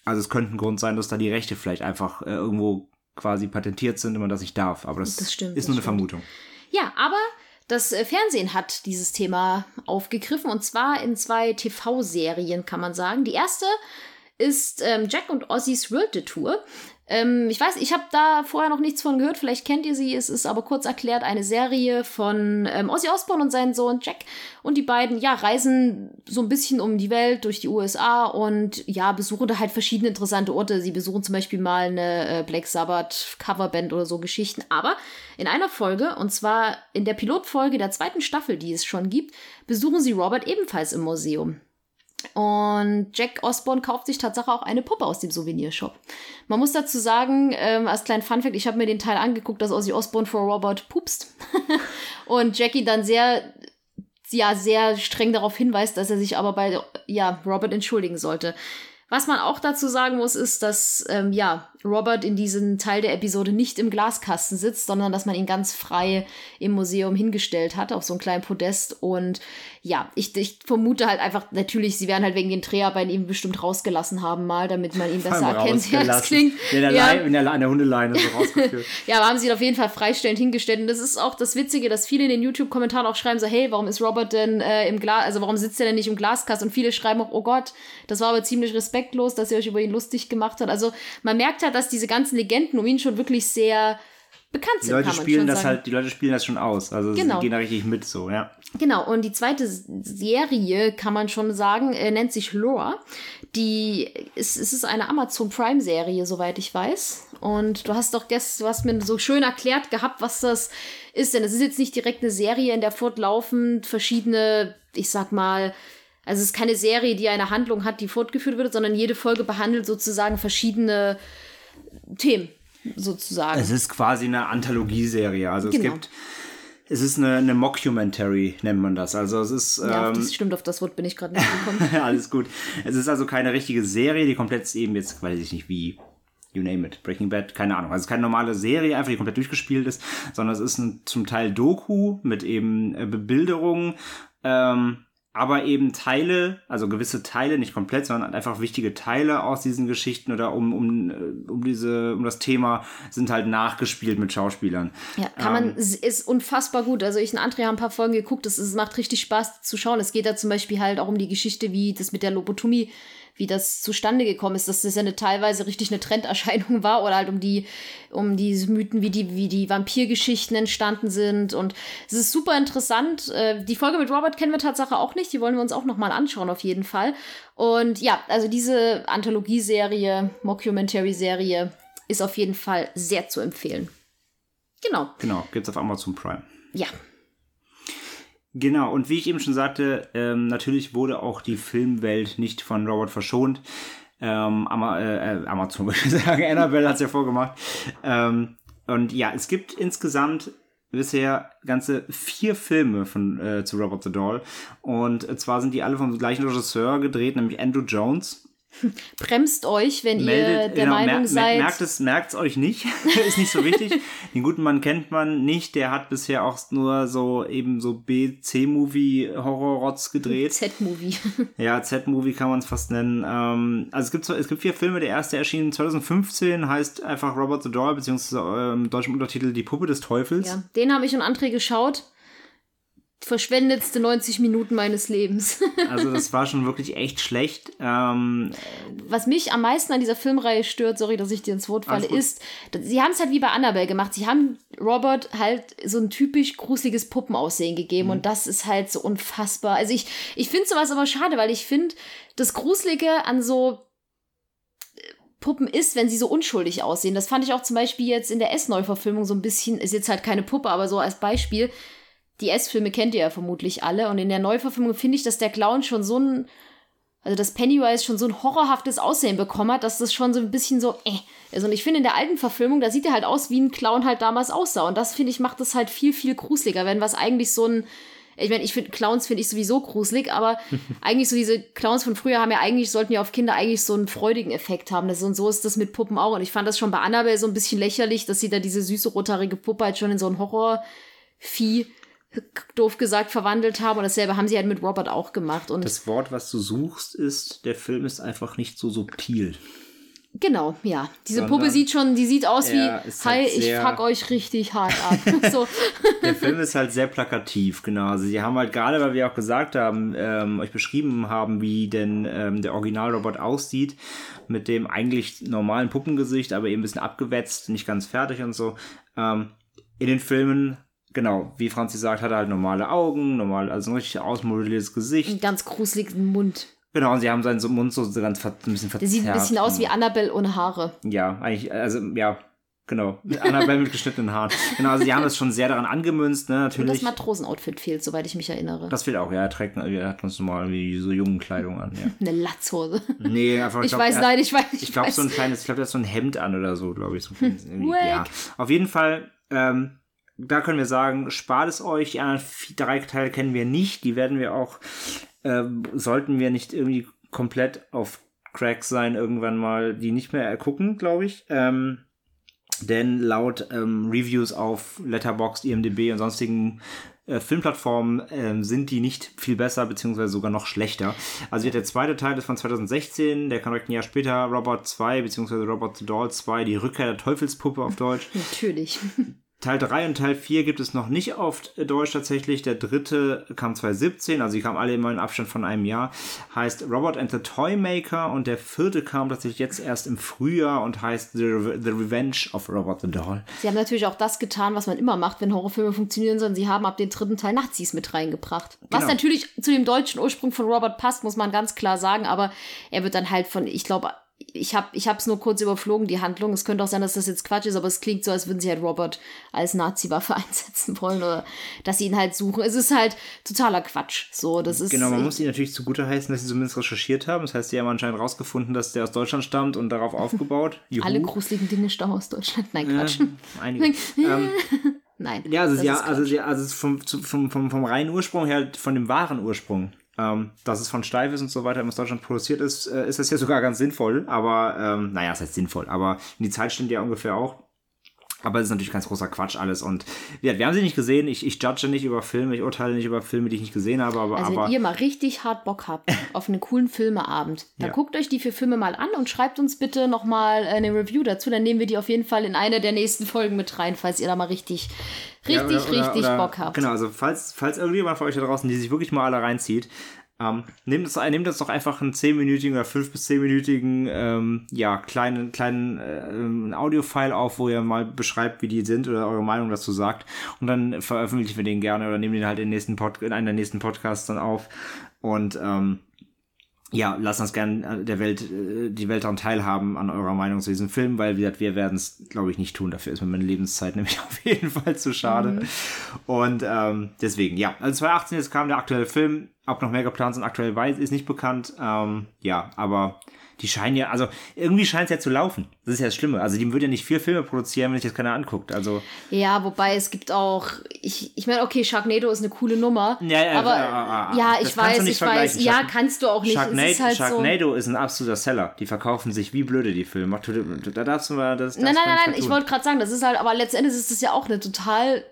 Also es könnte ein Grund sein, dass da die Rechte vielleicht einfach äh, irgendwo quasi patentiert sind und man das nicht darf. Aber das, das stimmt, ist nur eine stimmt. Vermutung. Ja, aber das äh, Fernsehen hat dieses Thema aufgegriffen und zwar in zwei TV-Serien, kann man sagen. Die erste ist ähm, Jack und Ozzys World Tour. Ähm, ich weiß, ich habe da vorher noch nichts von gehört, vielleicht kennt ihr sie. Es ist aber kurz erklärt eine Serie von ähm, Ozzy Osbourne und seinem Sohn Jack. Und die beiden, ja, reisen so ein bisschen um die Welt, durch die USA und ja, besuchen da halt verschiedene interessante Orte. Sie besuchen zum Beispiel mal eine äh, Black Sabbath Coverband oder so Geschichten. Aber in einer Folge, und zwar in der Pilotfolge der zweiten Staffel, die es schon gibt, besuchen sie Robert ebenfalls im Museum. Und Jack Osborne kauft sich tatsächlich auch eine Puppe aus dem Souvenirshop. Man muss dazu sagen, ähm, als kleinen Funfact, ich habe mir den Teil angeguckt, dass Ozzy Osbourne vor Robert pupst. und Jackie dann sehr, ja, sehr streng darauf hinweist, dass er sich aber bei, ja, Robert entschuldigen sollte. Was man auch dazu sagen muss, ist, dass, ähm, ja, Robert in diesem Teil der Episode nicht im Glaskasten sitzt, sondern dass man ihn ganz frei im Museum hingestellt hat, auf so einem kleinen Podest. Und ja, ich, ich vermute halt einfach, natürlich, sie werden halt wegen den Dreharbeiten ihn bestimmt rausgelassen haben, mal, damit man ihn besser erkennt. Ja, das klingt. In der, ja. in der, an der Hundeleine so rausgeführt. ja, aber haben sie ihn auf jeden Fall freistellend hingestellt. Und das ist auch das Witzige, dass viele in den YouTube-Kommentaren auch schreiben so, hey, warum ist Robert denn äh, im Glas, also warum sitzt er denn nicht im Glaskasten? Und viele schreiben auch, oh Gott, das war aber ziemlich respektlos, dass ihr euch über ihn lustig gemacht habt. Also man merkt halt, dass diese ganzen Legenden um ihn schon wirklich sehr bekannt sind. Die Leute spielen das sagen. halt, die Leute spielen das schon aus. Also genau. sie gehen da richtig mit so, ja. Genau, und die zweite Serie, kann man schon sagen, äh, nennt sich Lore. Die ist, es ist eine Amazon Prime-Serie, soweit ich weiß. Und du hast doch gestern, du hast mir so schön erklärt gehabt, was das ist. Denn es ist jetzt nicht direkt eine Serie, in der fortlaufend verschiedene, ich sag mal, also es ist keine Serie, die eine Handlung hat, die fortgeführt wird, sondern jede Folge behandelt sozusagen verschiedene Themen, sozusagen. Es ist quasi eine Anthologieserie. Also genau. es gibt. Es ist eine, eine Mockumentary, nennt man das. Also es ist. Ja, ähm, das stimmt, auf das Wort bin ich gerade nicht gekommen. Alles gut. Es ist also keine richtige Serie, die komplett eben jetzt, weiß ich nicht, wie you name it, Breaking Bad, keine Ahnung. Also es ist keine normale Serie, einfach die komplett durchgespielt ist, sondern es ist ein, zum Teil Doku mit eben äh, Bebilderungen, ähm, aber eben Teile, also gewisse Teile, nicht komplett, sondern einfach wichtige Teile aus diesen Geschichten oder um, um, äh, um diese, um das Thema sind halt nachgespielt mit Schauspielern. Ja, kann ähm, man, ist unfassbar gut. Also ich und André haben ein paar Folgen geguckt, es macht richtig Spaß zu schauen. Es geht da zum Beispiel halt auch um die Geschichte, wie das mit der Lobotomie wie das zustande gekommen ist, dass das ja eine teilweise richtig eine Trenderscheinung war oder halt um die, um diese Mythen, wie die, wie die Vampirgeschichten entstanden sind. Und es ist super interessant. Äh, die Folge mit Robert kennen wir Tatsache auch nicht. Die wollen wir uns auch nochmal anschauen, auf jeden Fall. Und ja, also diese Anthologieserie, Mockumentary-Serie ist auf jeden Fall sehr zu empfehlen. Genau. Genau, gibt's auf Amazon Prime. Ja, Genau, und wie ich eben schon sagte, ähm, natürlich wurde auch die Filmwelt nicht von Robert verschont. Ähm, Ama äh, äh Amazon würde ich sagen, Annabelle hat es ja vorgemacht. Ähm, und ja, es gibt insgesamt bisher ganze vier Filme von äh, zu Robert the Doll. Und zwar sind die alle vom gleichen Regisseur gedreht, nämlich Andrew Jones. Bremst euch, wenn Meldet, ihr der genau, Meinung mer seid. Merkt es, merkt euch nicht, ist nicht so wichtig. Den guten Mann kennt man nicht, der hat bisher auch nur so eben so B, C-Movie Horror-Rotz gedreht. Z-Movie. Ja, Z-Movie kann man es fast nennen. Ähm, also es gibt, es gibt vier Filme, der erste erschien 2015, heißt einfach Robert the Doll, beziehungsweise im ähm, deutschen Untertitel Die Puppe des Teufels. Ja, den habe ich und André geschaut verschwendetste 90 Minuten meines Lebens. also das war schon wirklich echt schlecht. Ähm, Was mich am meisten an dieser Filmreihe stört, sorry, dass ich dir ins Wort falle, ist, sie haben es halt wie bei Annabelle gemacht. Sie haben Robert halt so ein typisch gruseliges Puppenaussehen gegeben mhm. und das ist halt so unfassbar. Also ich, ich finde sowas aber schade, weil ich finde, das Gruselige an so äh, Puppen ist, wenn sie so unschuldig aussehen. Das fand ich auch zum Beispiel jetzt in der S-Neuverfilmung so ein bisschen, ist jetzt halt keine Puppe, aber so als Beispiel die S-Filme kennt ihr ja vermutlich alle. Und in der Neuverfilmung finde ich, dass der Clown schon so ein, also dass Pennywise schon so ein horrorhaftes Aussehen bekommen hat, dass das schon so ein bisschen so, äh. Also, und ich finde, in der alten Verfilmung, da sieht er halt aus, wie ein Clown halt damals aussah. Und das, finde ich, macht das halt viel, viel gruseliger, wenn was eigentlich so ein, ich meine, ich finde Clowns finde ich sowieso gruselig, aber eigentlich so diese Clowns von früher haben ja eigentlich, sollten ja auf Kinder eigentlich so einen freudigen Effekt haben. Das, und so ist das mit Puppen auch. Und ich fand das schon bei Annabelle so ein bisschen lächerlich, dass sie da diese süße rothaarige Puppe halt schon in so ein Horrorvieh doof gesagt verwandelt haben. Und dasselbe haben sie halt mit Robert auch gemacht. Und das Wort, was du suchst, ist, der Film ist einfach nicht so subtil. Genau, ja. Diese Sondern Puppe sieht schon, die sieht aus wie, halt hi, ich fuck euch richtig hart ab. so. Der Film ist halt sehr plakativ, genau. Also sie haben halt gerade, weil wir auch gesagt haben, ähm, euch beschrieben haben, wie denn ähm, der Originalrobot aussieht, mit dem eigentlich normalen Puppengesicht, aber eben ein bisschen abgewetzt, nicht ganz fertig und so. Ähm, in den Filmen Genau, wie Franzi sagt, hat er halt normale Augen, normal, also ein richtig ausmodelliertes Gesicht. Einen ganz gruseligen Mund. Genau, und sie haben seinen Mund so ganz ver ein bisschen verzerrt. Der sieht ein bisschen aus wie Annabelle ohne Haare. Ja, eigentlich, also, ja, genau. Annabelle mit geschnittenen Haaren. Genau, also sie haben das schon sehr daran angemünzt, ne, natürlich. Und das Matrosenoutfit fehlt, soweit ich mich erinnere. Das fehlt auch, ja, er trägt, er hat uns normal wie so jungen Kleidung an, ja. Eine Latzhose. Nee, einfach. Ich, ich glaub, weiß, er, nein, ich weiß. Ich, ich glaube, so ein kleines, ich glaube, er hat so ein Hemd an oder so, glaube ich. So ein ja. Auf jeden Fall, ähm, da können wir sagen, spart es euch. Die anderen drei Teile kennen wir nicht. Die werden wir auch, äh, sollten wir nicht irgendwie komplett auf Crack sein, irgendwann mal die nicht mehr gucken, glaube ich. Ähm, denn laut ähm, Reviews auf Letterboxd, IMDb und sonstigen äh, Filmplattformen äh, sind die nicht viel besser, beziehungsweise sogar noch schlechter. Also der zweite Teil ist von 2016, der kam direkt ein Jahr später, Robot 2, beziehungsweise Robot the Doll 2, die Rückkehr der Teufelspuppe auf Deutsch. Natürlich. Teil 3 und Teil 4 gibt es noch nicht auf Deutsch tatsächlich. Der dritte kam 2017, also die kamen alle immer in Abstand von einem Jahr. Heißt Robot and the Toymaker und der vierte kam tatsächlich jetzt erst im Frühjahr und heißt The, Re the Revenge of Robot the Doll. Sie haben natürlich auch das getan, was man immer macht, wenn Horrorfilme funktionieren, sondern sie haben ab dem dritten Teil Nazis mit reingebracht. Was genau. natürlich zu dem deutschen Ursprung von Robert passt, muss man ganz klar sagen, aber er wird dann halt von, ich glaube, ich habe ich es nur kurz überflogen, die Handlung. Es könnte auch sein, dass das jetzt Quatsch ist, aber es klingt so, als würden sie halt Robert als Nazi-Waffe einsetzen wollen oder dass sie ihn halt suchen. Es ist halt totaler Quatsch. So, das ist, genau, man muss ihnen natürlich zugute heißen, dass sie zumindest recherchiert haben. Das heißt, sie haben anscheinend rausgefunden, dass der aus Deutschland stammt und darauf aufgebaut. Juhu. Alle gruseligen Dinge stammen aus Deutschland. Nein, Quatsch. Äh, einige. ähm, Nein. Ja, also, ja, also, ja, also vom, vom, vom, vom reinen Ursprung her, von dem wahren Ursprung ähm, dass es von Steif ist und so weiter aus Deutschland produziert ist, äh, ist das ja sogar ganz sinnvoll. Aber, ähm, naja, es heißt sinnvoll, aber in die Zeit stimmt ja ungefähr auch. Aber es ist natürlich ganz großer Quatsch alles. Und ja, wir haben sie nicht gesehen. Ich, ich judge nicht über Filme, ich urteile nicht über Filme, die ich nicht gesehen habe. Aber, also aber wenn ihr mal richtig hart Bock habt auf einen coolen Filmeabend, dann ja. guckt euch die vier Filme mal an und schreibt uns bitte nochmal eine Review dazu. Dann nehmen wir die auf jeden Fall in eine der nächsten Folgen mit rein, falls ihr da mal richtig, richtig, ja, oder, richtig oder, Bock habt. Genau, also falls, falls irgendjemand von euch da draußen, die sich wirklich mal alle reinzieht, ähm, nehmt, es, nehmt doch einfach einen 10-minütigen oder 5- bis 10-minütigen ähm, ja, kleinen, kleinen äh, Audio-File auf, wo ihr mal beschreibt, wie die sind oder eure Meinung dazu sagt. Und dann veröffentlichen wir den gerne oder nehmen den halt in, nächsten Pod in einen der nächsten Podcasts dann auf. Und ähm, ja, lasst uns gerne der Welt, äh, die Welt daran teilhaben an eurer Meinung zu diesem Film, weil wie gesagt, wir werden es, glaube ich, nicht tun. Dafür ist mir meine Lebenszeit nämlich auf jeden Fall zu schade. Mhm. Und ähm, deswegen, ja, also 2018 jetzt kam der aktuelle Film. Ob noch mehr geplant sind, aktuell weiß, ist nicht bekannt. Ähm, ja, aber die scheinen ja, also irgendwie scheint es ja zu laufen. Das ist ja das Schlimme. Also die würde ja nicht vier Filme produzieren, wenn sich das keiner anguckt. Also ja, wobei es gibt auch, ich, ich meine, okay, Sharknado ist eine coole Nummer. Ja, ja, aber ja, ja, ich weiß, ich weiß. Ja, kannst du auch nicht. Sharknado, ist, halt Sharknado so ist ein absoluter Seller. Die verkaufen sich wie blöde, die Filme. Da darfst du mal das. Nein, nein, nein, nein. Ich wollte gerade sagen, das ist halt, aber letztendlich ist das ja auch eine total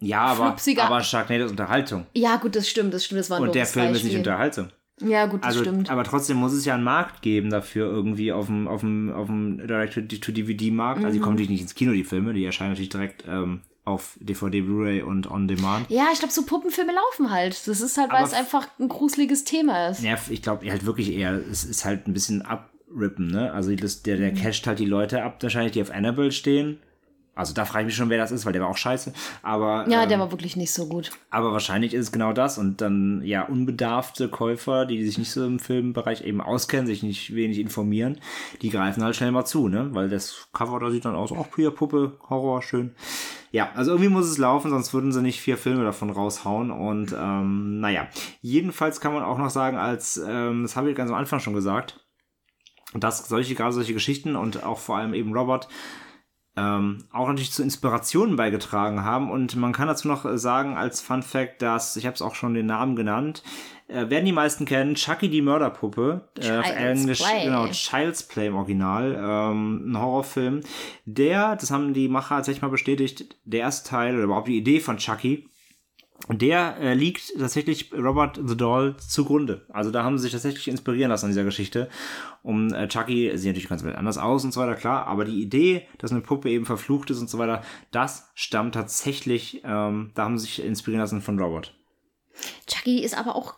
ja, aber, aber Sharknado ist Unterhaltung. Ja, gut, das stimmt, das stimmt, das war ein Und der Film Beispiel. ist nicht Unterhaltung. Ja, gut, das also, stimmt. Aber trotzdem muss es ja einen Markt geben dafür irgendwie auf dem, auf dem, auf dem Direct-to-DVD-Markt. Mhm. Also die kommen natürlich nicht ins Kino, die Filme, die erscheinen natürlich direkt ähm, auf DVD, Blu-ray und On Demand. Ja, ich glaube, so Puppenfilme laufen halt. Das ist halt, weil es einfach ein gruseliges Thema ist. Ja, ich glaube halt wirklich eher, es ist halt ein bisschen abrippen, ne? Also das, der, Mhm. der casht halt die Leute ab, wahrscheinlich, die auf Annabelle stehen. Also da frage ich mich schon, wer das ist, weil der war auch scheiße. Aber, Ja, ähm, der war wirklich nicht so gut. aber wahrscheinlich ist es genau das. Und dann, ja, unbedarfte Käufer, die sich nicht so im Filmbereich eben auskennen, sich nicht wenig informieren, die greifen halt schnell mal zu, ne? Weil das Cover da sieht dann aus, auch hier Puppe, Horror, schön. Ja, also irgendwie muss es laufen, sonst würden sie nicht vier Filme davon raushauen. Und ähm, naja, jedenfalls kann man auch noch sagen, als, ähm, das habe ich ganz am Anfang schon gesagt, dass solche, gerade solche Geschichten und auch vor allem eben Robert ähm, auch natürlich zu Inspirationen beigetragen haben. Und man kann dazu noch äh, sagen, als Fun Fact, dass, ich habe es auch schon den Namen genannt, äh, werden die meisten kennen, Chucky die Mörderpuppe, äh, auf Englisch, Play. genau, Child's Play im Original, ähm, ein Horrorfilm. Der, das haben die Macher tatsächlich mal bestätigt, der erste Teil oder überhaupt die Idee von Chucky, der äh, liegt tatsächlich Robert the Doll zugrunde. Also da haben sie sich tatsächlich inspirieren lassen an dieser Geschichte. Um äh, Chucky sieht natürlich ganz anders aus und so weiter, klar. Aber die Idee, dass eine Puppe eben verflucht ist und so weiter, das stammt tatsächlich, ähm, da haben sie sich inspirieren lassen von Robert. Chucky ist aber auch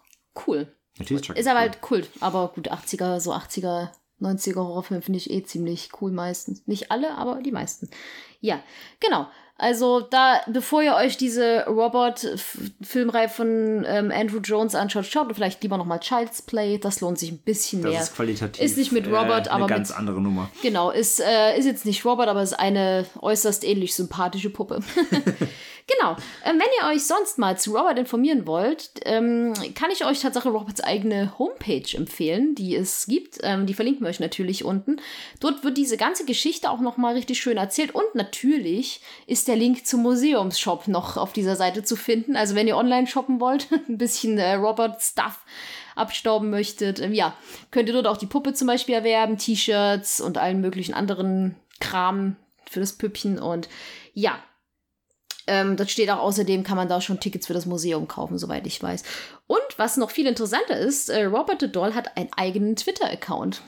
cool. Natürlich Chucky. Ist aber halt Kult. Aber gut, 80er, so 80er, 90er Horrorfilme finde ich eh ziemlich cool meistens. Nicht alle, aber die meisten. Ja, genau. Also da, bevor ihr euch diese Robot-Filmreihe von ähm, Andrew Jones anschaut, schaut vielleicht lieber nochmal Child's Play. Das lohnt sich ein bisschen das mehr. ist qualitativ. Ist nicht mit Robert, äh, aber eine ganz mit- andere Nummer. Genau, ist, äh, ist jetzt nicht Robert, aber ist eine äußerst ähnlich sympathische Puppe. genau. Ähm, wenn ihr euch sonst mal zu Robert informieren wollt, ähm, kann ich euch tatsächlich Roberts eigene Homepage empfehlen, die es gibt. Ähm, die verlinken wir euch natürlich unten. Dort wird diese ganze Geschichte auch noch mal richtig schön erzählt und natürlich ist der Link zum Museumsshop noch auf dieser Seite zu finden. Also wenn ihr online shoppen wollt, ein bisschen äh, Robert-Stuff abstauben möchtet, ähm, ja, könnt ihr dort auch die Puppe zum Beispiel erwerben, T-Shirts und allen möglichen anderen Kram für das Püppchen und ja. Ähm, das steht auch außerdem, kann man da schon Tickets für das Museum kaufen, soweit ich weiß. Und was noch viel interessanter ist, äh, Robert the Doll hat einen eigenen Twitter-Account.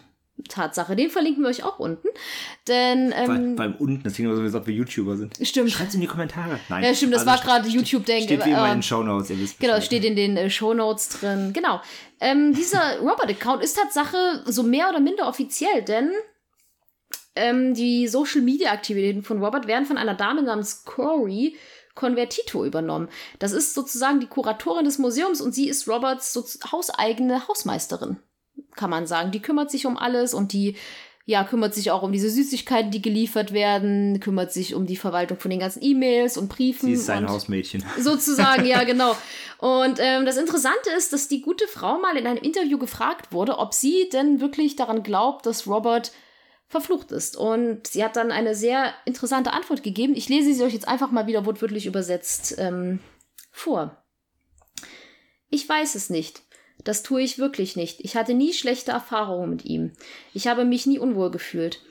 Tatsache, den verlinken wir euch auch unten. Denn, Weil, ähm, beim unten, das klingt immer so, als ob wir YouTuber sind. stimmt. Schreibt's in die Kommentare. Nein. Ja, stimmt, das Also war gerade YouTube-Denk. Steht wie immer in ähm, den Shownotes, ihr wisst Genau, es steht in den äh, Shownotes drin. Genau. Ähm, dieser Robert-Account ist Tatsache so mehr oder minder offiziell, denn ähm, die Social-Media-Aktivitäten von Robert werden von einer Dame namens Corey Convertito übernommen. Das ist sozusagen die Kuratorin des Museums und sie ist Roberts so hauseigene Hausmeisterin, kann man sagen. Die kümmert sich um alles und die ja, kümmert sich auch um diese Süßigkeiten, die geliefert werden, kümmert sich um die Verwaltung von den ganzen E-Mails und Briefen. Sie ist sein Hausmädchen. Sozusagen, ja, genau. Und ähm, das Interessante ist, dass die gute Frau mal in einem Interview gefragt wurde, ob sie denn wirklich daran glaubt, dass Robert verflucht ist. Und sie hat dann eine sehr interessante Antwort gegeben. Ich lese sie euch jetzt einfach mal wieder wortwörtlich übersetzt ähm, vor. Ich weiß es nicht. Das tue ich wirklich nicht. Ich hatte nie schlechte Erfahrungen mit ihm. Ich habe mich nie unwohl gefühlt.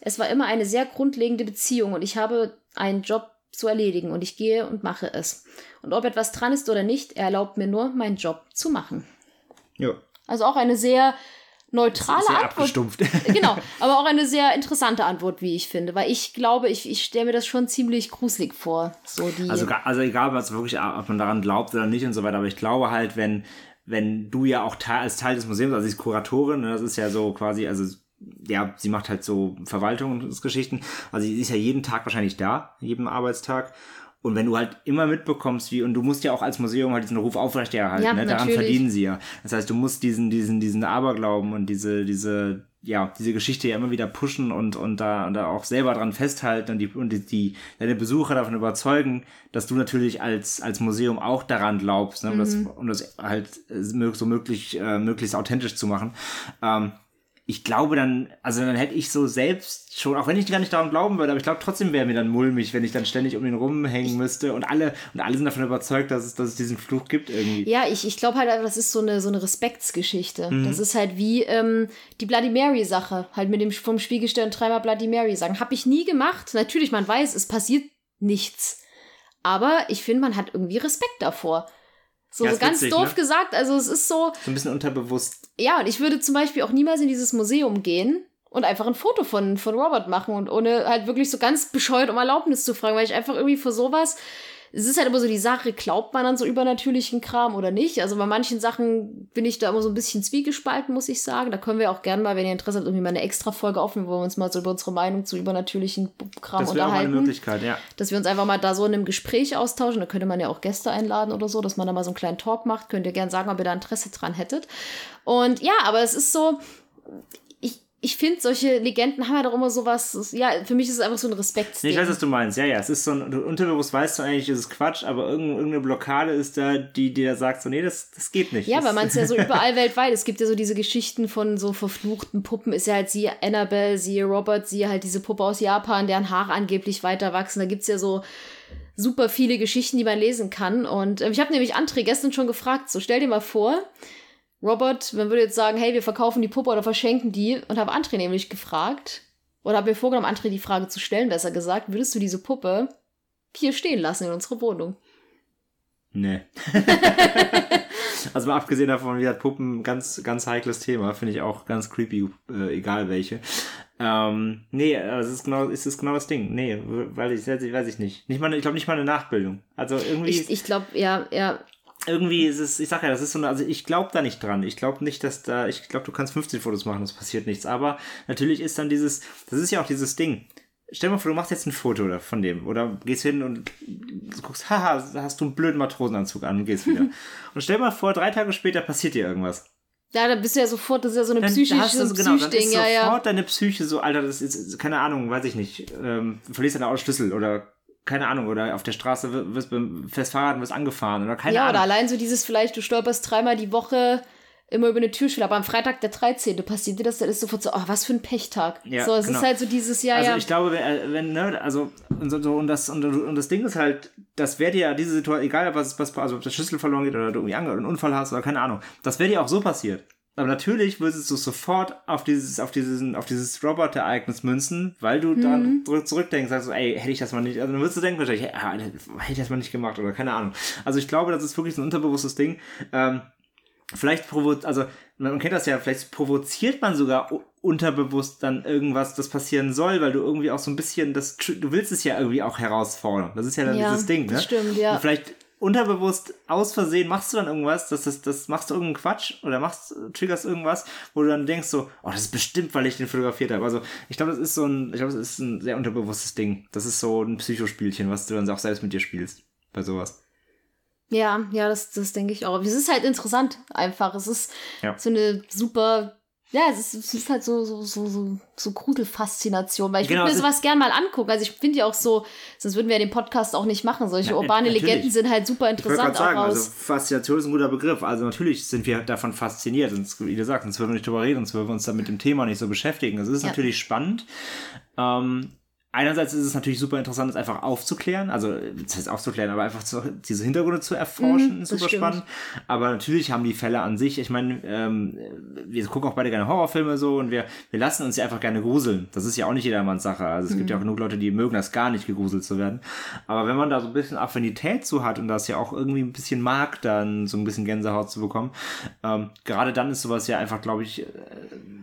Es war immer eine sehr grundlegende Beziehung und ich habe einen Job zu erledigen und ich gehe und mache es. Und ob etwas dran ist oder nicht, er erlaubt mir nur, meinen Job zu machen. Ja. Also auch eine sehr neutrale Sehr Antwort. abgestumpft. Genau, aber auch eine sehr interessante Antwort, wie ich finde, weil ich glaube, ich, ich stelle mir das schon ziemlich gruselig vor. So die Also, also egal, was wirklich, ob man daran glaubt oder nicht und so weiter, aber ich glaube halt, wenn, wenn du ja auch Teil, als Teil des Museums, also sie ist Kuratorin, ne, das ist ja so quasi, also ja, sie macht halt so Verwaltung und Geschichten. Also sie ist ja jeden Tag wahrscheinlich da, jeden Arbeitstag. Und wenn du halt immer mitbekommst, wie, und du musst ja auch als Museum halt diesen Ruf aufrechterhalten, Ja, ne? daran verdienen sie ja. Das heißt, du musst diesen, diesen, diesen Aberglauben und diese, diese, ja, diese Geschichte ja immer wieder pushen und, und da, und da auch selber dran festhalten und die, und die, die deine Besucher davon überzeugen, dass du natürlich als, als Museum auch daran glaubst, ne, um, das, um das halt so möglich, äh, möglichst authentisch zu machen. Ähm, ich glaube dann, also dann hätte ich so selbst schon, auch wenn ich gar nicht daran glauben würde, aber ich glaube trotzdem wäre mir dann mulmig, wenn ich dann ständig um ihn rumhängen müsste und alle, und alle sind davon überzeugt, dass es, dass es diesen Fluch gibt irgendwie. Ja, ich, ich glaube halt, das ist so eine, so eine Respektsgeschichte. Mhm. Das ist halt wie ähm, die Bloody Mary-Sache, halt mit dem vom Spiegelstern dreimal Bloody Mary sagen. Habe ich nie gemacht. Natürlich, man weiß, es passiert nichts. Aber ich finde, man hat irgendwie Respekt davor. So, ja, so ganz witzig, doof ne? gesagt. Also es ist so. So ein bisschen unterbewusst. Ja, und ich würde zum Beispiel auch niemals in dieses Museum gehen und einfach ein Foto von, von Robert machen und ohne halt wirklich so ganz bescheuert um Erlaubnis zu fragen, weil ich einfach irgendwie vor sowas es ist halt immer so die Sache, glaubt man an so übernatürlichen Kram oder nicht? Also bei manchen Sachen bin ich da immer so ein bisschen zwiegespalten, muss ich sagen. Da können wir auch gerne mal, wenn ihr Interesse habt, irgendwie mal eine extra Folge aufnehmen, wo wir uns mal so über unsere Meinung zu übernatürlichen Kram das unterhalten. Das wäre eine Möglichkeit, ja. Dass wir uns einfach mal da so in einem Gespräch austauschen. Da könnte man ja auch Gäste einladen oder so, dass man da mal so einen kleinen Talk macht. Könnt ihr gerne sagen, ob ihr da Interesse dran hättet. Und ja, aber es ist so, ich finde, solche Legenden haben ja doch immer sowas, ja, für mich ist es einfach so ein Respekt. Nee, ich weiß, was du meinst. Ja, ja, es ist so ein, du unterbewusst weißt du eigentlich, ist es Quatsch, aber irgendeine Blockade ist da, die dir sagt, so, nee, das, das geht nicht. Ja, das weil man es ja so überall weltweit, es gibt ja so diese Geschichten von so verfluchten Puppen, ist ja halt sie Annabelle, sie Robert, sie halt diese Puppe aus Japan, deren Haare angeblich weiter wachsen. Da gibt es ja so super viele Geschichten, die man lesen kann. Und äh, ich habe nämlich André gestern schon gefragt, so stell dir mal vor, Robert, man würde jetzt sagen, hey, wir verkaufen die Puppe oder verschenken die und habe André nämlich gefragt, oder habe mir vorgenommen, André die Frage zu stellen, besser gesagt, würdest du diese Puppe hier stehen lassen in unserer Wohnung? Nee. also mal abgesehen davon, wie hat Puppen ganz, ganz heikles Thema, finde ich auch ganz creepy, äh, egal welche. Ähm, nee, es ist genau, es ist genau das Ding. Nee, weil ich, weiß ich nicht. Nicht mal, ich glaube nicht mal eine Nachbildung. Also irgendwie. Ich, ich glaube, ja, ja, irgendwie ist es, ich sag ja, das ist so eine, also ich glaube da nicht dran. Ich glaube nicht, dass da, ich glaube, du kannst 15 Fotos machen, es passiert nichts. Aber natürlich ist dann dieses, das ist ja auch dieses Ding. Stell dir mal vor, du machst jetzt ein Foto von dem oder gehst hin und guckst, haha, hast du einen blöden Matrosenanzug an und gehst wieder. und stell mal vor, drei Tage später passiert dir irgendwas. Ja, dann bist du ja sofort, das ist ja so eine dann psychische hast du, so, genau, dann ist ja, sofort ja. deine Psyche so, Alter, das ist, keine Ahnung, weiß ich nicht, ähm, verlierst deine Autoschlüssel oder keine Ahnung, oder auf der Straße wirst beim Festfahren wirst angefahren oder keine ja, Ahnung. Ja, oder allein so dieses vielleicht, du stolperst dreimal die Woche immer über eine Türschwelle, aber am Freitag der 13. passiert dir das, dann ist sofort so, oh, was für ein Pechtag. Ja, so, es genau. ist halt so dieses Jahr. Also ja. ich glaube, wenn, ne, also, und, so, und, das, und, und das Ding ist halt, das wäre dir ja diese Situation, egal was, was, also ob der Schlüssel verloren geht oder du irgendwie einen Unfall hast oder keine Ahnung, das wäre dir auch so passiert. Aber natürlich würdest du sofort auf dieses, auf dieses, auf dieses Robot-Ereignis münzen, weil du mhm. dann zurück, zurückdenkst, sagst so, ey, hätte ich das mal nicht, also dann würdest du denken wahrscheinlich, ah, hätte ich das mal nicht gemacht oder keine Ahnung. Also ich glaube, das ist wirklich so ein unterbewusstes Ding. Ähm, vielleicht provoziert, also man kennt das ja, vielleicht provoziert man sogar unterbewusst dann irgendwas, das passieren soll, weil du irgendwie auch so ein bisschen das, du willst es ja irgendwie auch herausfordern. Das ist ja dann ja, dieses Ding, ne? Das stimmt, ja. Und vielleicht unterbewusst aus Versehen machst du dann irgendwas, das, das, das machst du irgendeinen Quatsch oder machst, triggerst irgendwas, wo du dann denkst so, oh, das ist bestimmt, weil ich den fotografiert habe. Also ich glaube, das ist so ein, ich glaube, das ist ein sehr unterbewusstes Ding. Das ist so ein Psychospielchen, was du dann auch selbst mit dir spielst bei sowas. Ja, ja, das, das denke ich auch. Es ist halt interessant einfach. Es ist ja. so eine super ja, es ist, es ist halt so, so, so, so, so Gruselfaszination, weil ich genau, würde mir sowas gern mal angucken. Also ich finde ja auch so, sonst würden wir ja den Podcast auch nicht machen. Solche ja, urbane natürlich. Legenden sind halt super interessant. Ich sagen, auch also Faszination ist ein guter Begriff. Also natürlich sind wir davon fasziniert. Und wie gesagt, sonst würden wir nicht drüber reden, sonst würden wir uns dann mit dem Thema nicht so beschäftigen. Das ist ja. natürlich spannend. Ähm, einerseits ist es natürlich super interessant, es einfach aufzuklären, also das heißt aufzuklären, aber einfach zu, diese Hintergründe zu erforschen, mhm, super stimmt. spannend. Aber natürlich haben die Fälle an sich, ich meine, ähm, wir gucken auch beide gerne Horrorfilme so und wir, wir lassen uns ja einfach gerne gruseln. Das ist ja auch nicht jedermanns Sache. Also es mhm. gibt ja auch genug Leute, die mögen das gar nicht, gegruselt zu werden. Aber wenn man da so ein bisschen Affinität zu hat und das ja auch irgendwie ein bisschen mag, dann so ein bisschen Gänsehaut zu bekommen, ähm, gerade dann ist sowas ja einfach, glaube ich, äh,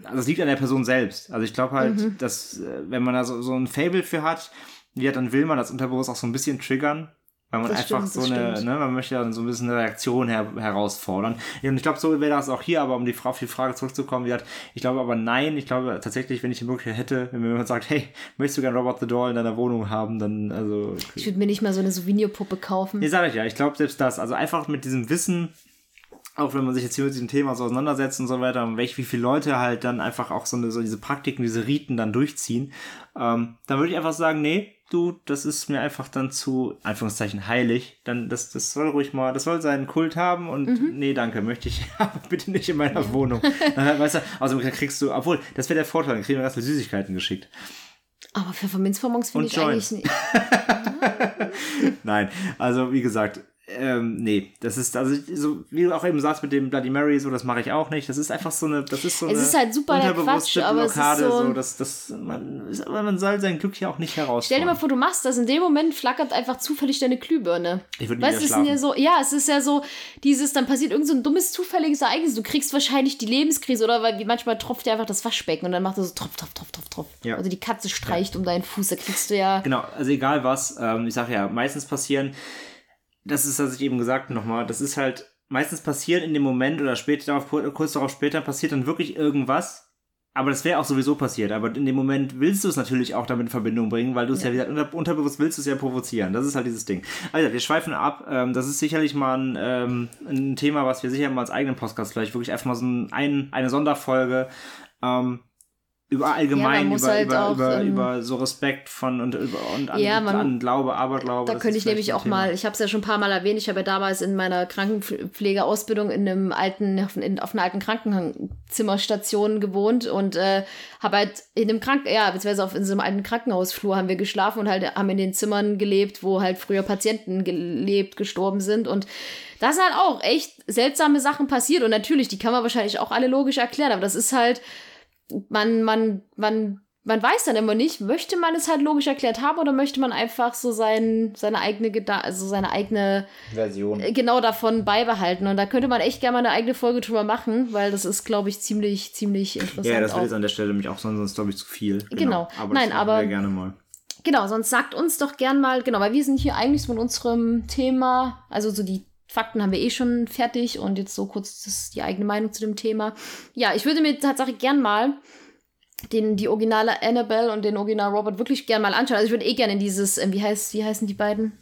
also es liegt an der Person selbst. Also ich glaube halt, mhm. dass äh, wenn man da so, so ein Fable für hat, ja, dann will man das Unterbewusst auch so ein bisschen triggern. Weil man das einfach stimmt, so eine, ne, man möchte dann so ein bisschen eine Reaktion her herausfordern. Und ich glaube, so wäre das auch hier, aber um die, Frau, auf die Frage zurückzukommen, wie hat, ich glaube aber nein, ich glaube tatsächlich, wenn ich die Möglichkeit hätte, wenn mir jemand sagt, hey, möchtest du gerne Robot the Doll in deiner Wohnung haben, dann, also. Ich würde mir nicht mal so eine Souvenirpuppe kaufen. Nee, sag ich ja, ich glaube selbst das. Also einfach mit diesem Wissen, auch wenn man sich jetzt hier mit diesem Thema so auseinandersetzt und so weiter, und welch, wie viele Leute halt dann einfach auch so, eine, so diese Praktiken, diese Riten dann durchziehen, ähm, dann würde ich einfach sagen, nee, du, das ist mir einfach dann zu, Anführungszeichen, heilig. Dann, das, das soll ruhig mal, das soll seinen Kult haben und mhm. nee, danke, möchte ich bitte nicht in meiner ja. Wohnung. Dann, weißt du, also kriegst du, obwohl, das wäre der Vorteil, dann kriegen wir ganz viele Süßigkeiten geschickt. Aber Pfefferminzbonbons finde ich Joint. eigentlich nicht. Nein, also wie gesagt, ähm, nee, das ist, also, so, wie du auch eben sagst mit dem Bloody Mary, so, das mache ich auch nicht. Das ist einfach so eine, das ist so es eine. Ist halt super der Quatsch, aber Blockade, es ist so, so das, das, man, aber man soll sein Glück ja auch nicht herausfinden. Stell dir mal vor, du machst das, in dem Moment flackert einfach zufällig deine Glühbirne. Ich würde weißt, es ist ja so, ja, es ist ja so, dieses, dann passiert irgend so ein dummes, zufälliges Ereignis. Du kriegst wahrscheinlich die Lebenskrise oder weil, wie manchmal tropft dir einfach das Waschbecken und dann macht er so tropf, tropf, tropf, tropf, tropf. Ja. Also die Katze streicht ja. um deinen Fuß, da kriegst du ja. Genau, also egal was, ähm, ich sag ja, meistens passieren das ist, was ich eben gesagt nochmal, das ist halt meistens passiert in dem Moment oder später darauf, kurz darauf später passiert dann wirklich irgendwas. Aber das wäre auch sowieso passiert. Aber in dem Moment willst du es natürlich auch damit in Verbindung bringen, weil du es ja, ja wieder unterbewusst willst du es ja provozieren. Das ist halt dieses Ding. Also, wir schweifen ab. Ähm, das ist sicherlich mal ein, ähm, ein Thema, was wir sicher mal als eigenen Podcast vielleicht wirklich einfach mal so ein, eine Sonderfolge ähm, über allgemein, ja, über, halt über, auch, über, ähm, über so Respekt von und, über, und an, ja, man, an Glaube, Aberglaube. Da könnte ich nämlich auch mal, ich habe es ja schon ein paar Mal erwähnt, ich habe ja damals in meiner Krankenpflegeausbildung in einem alten, in, auf einer alten Krankenzimmerstation gewohnt und äh, habe halt in einem Kranken, ja, beziehungsweise auf in so einem alten Krankenhausflur haben wir geschlafen und halt haben in den Zimmern gelebt, wo halt früher Patienten gelebt, gestorben sind und da sind halt auch echt seltsame Sachen passiert und natürlich, die kann man wahrscheinlich auch alle logisch erklären, aber das ist halt man, man, man, man weiß dann immer nicht, möchte man es halt logisch erklärt haben oder möchte man einfach so sein, seine eigene Geda also seine eigene Version äh, genau davon beibehalten. Und da könnte man echt gerne mal eine eigene Folge drüber machen, weil das ist, glaube ich, ziemlich, ziemlich interessant. Ja, das wird jetzt an der Stelle nämlich auch sonst, glaube ich, zu viel. Genau. genau. Aber Nein, aber. gerne mal. Genau, sonst sagt uns doch gern mal, genau, weil wir sind hier eigentlich mit unserem Thema, also so die Fakten haben wir eh schon fertig und jetzt so kurz das, die eigene Meinung zu dem Thema. Ja, ich würde mir tatsächlich gern mal den, die originale Annabelle und den Original Robert wirklich gern mal anschauen. Also ich würde eh gerne in dieses, äh, wie, heißt, wie heißen die beiden?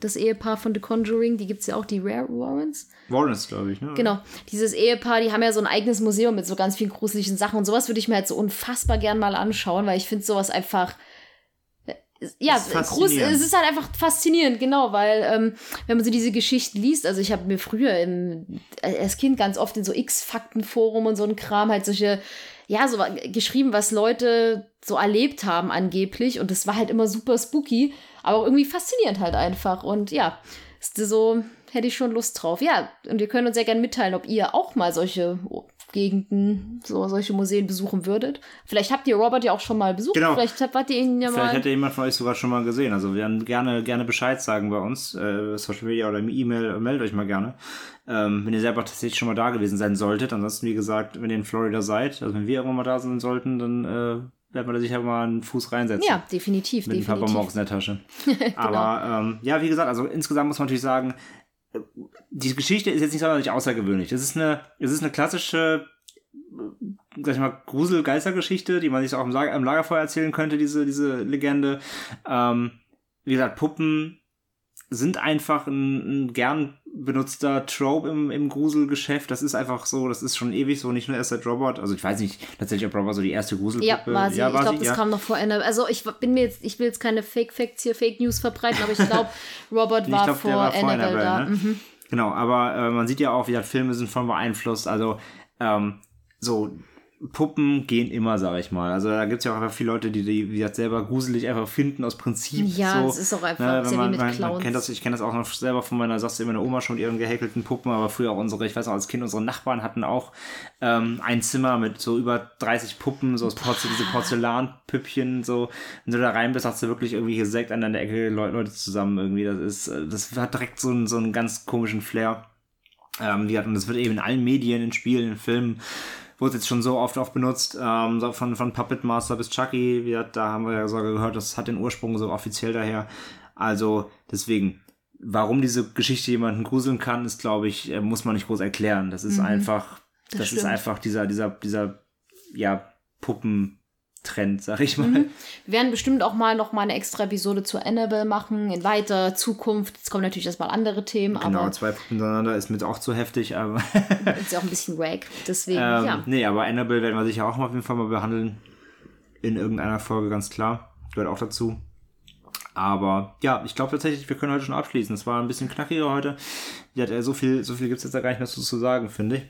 Das Ehepaar von The Conjuring, die gibt es ja auch, die Rare Warrens. Warrens, glaube ich, ne? Genau. Dieses Ehepaar, die haben ja so ein eigenes Museum mit so ganz vielen gruseligen Sachen und sowas würde ich mir halt so unfassbar gern mal anschauen, weil ich finde sowas einfach ja, groß, es ist halt einfach faszinierend, genau, weil ähm, wenn man so diese Geschichten liest, also ich habe mir früher im, äh, als Kind ganz oft in so X-Fakten-Forum und so ein Kram halt solche, ja, so geschrieben, was Leute so erlebt haben angeblich und das war halt immer super spooky, aber auch irgendwie faszinierend halt einfach und ja, so hätte ich schon Lust drauf. Ja, und ihr könnt uns sehr gerne mitteilen, ob ihr auch mal solche Gegenden, so solche Museen besuchen würdet. Vielleicht habt ihr Robert ja auch schon mal besucht. Genau. Vielleicht habt ihr ihn ja mal. Vielleicht hätte jemand von euch sogar schon mal gesehen. Also wir werden gerne, gerne Bescheid sagen bei uns, äh, Social Media oder E-Mail, meldet euch mal gerne. Ähm, wenn ihr selber tatsächlich schon mal da gewesen sein solltet. Ansonsten, wie gesagt, wenn ihr in Florida seid, also wenn wir irgendwann mal da sein sollten, dann äh, werden wir da sicher mal einen Fuß reinsetzen. Ja, definitiv. Mit definitiv. ein paar Bonbons in der Tasche. genau. Aber ähm, ja, wie gesagt, also insgesamt muss man natürlich sagen, die Geschichte ist jetzt nicht sonderlich außergewöhnlich. Es ist eine, es ist eine klassische, sag ich mal, Grusel-Geistergeschichte, die man sich auch im, Lager, im Lagerfeuer erzählen könnte, diese, diese Legende. Ähm, wie gesagt, Puppen sind einfach ein, ein gern benutzter Trope im, im Gruselgeschäft. Das ist einfach so, das ist schon ewig so, nicht nur erst seit Robot. Also ich weiß nicht tatsächlich, ob Robot so die erste Gruselpuppe Ja, war sie. Ja, war ich glaube, das ja. kam noch vor Ende. Also ich bin mir jetzt, ich will jetzt keine Fake Facts hier, Fake News verbreiten, aber ich glaube, Robert war, glaub, vor, war vor Annabelle, Annabelle da. Ne? Mhm. Genau, aber äh, man sieht ja auch, wie Filme sind von beeinflusst. Also ähm, so Puppen gehen immer, sag ich mal. Also da gibt es ja auch einfach viele Leute, die die wie gesagt, selber gruselig einfach finden aus Prinzip. Ja, so, es ist auch einfach ne, sehr man, wie mit man, man kennt das, Ich kenne das auch noch selber von meiner, sagst du meiner Oma schon ihren gehäkelten Puppen, aber früher auch unsere, ich weiß noch, als Kind, unsere Nachbarn hatten auch ähm, ein Zimmer mit so über 30 Puppen, so aus Porzel diese Porzellanpüppchen, so. Wenn du da rein bist, hast du wirklich irgendwie hier Sekt an der Ecke Leute zusammen irgendwie. Das ist, das hat direkt so einen, so einen ganz komischen Flair. Ähm, die hatten, das wird eben in allen Medien, in Spielen, in Filmen wurde jetzt schon so oft auch benutzt, ähm, so von, von Puppet Master bis Chucky, wir, da haben wir ja sogar gehört, das hat den Ursprung so offiziell daher. Also deswegen, warum diese Geschichte jemanden gruseln kann, ist, glaube ich, äh, muss man nicht groß erklären. Das ist mhm. einfach, das, das ist einfach dieser, dieser, dieser, ja, Puppen, Trend, sag ich mal. Mhm. Wir werden bestimmt auch mal noch mal eine extra Episode zu Annabelle machen, in weiter Zukunft. Jetzt kommen natürlich erstmal andere Themen. Genau, aber zwei miteinander ist mit auch zu heftig, aber. ist ja auch ein bisschen wack. Deswegen, ähm, ja. Nee, aber Annabelle werden wir sicher auch mal auf jeden Fall mal behandeln. In irgendeiner Folge, ganz klar. Gehört auch dazu. Aber ja, ich glaube tatsächlich, wir können heute schon abschließen. Es war ein bisschen knackiger heute. Ja, äh, so viel, so viel gibt es jetzt da gar nicht mehr zu, zu sagen, finde ich.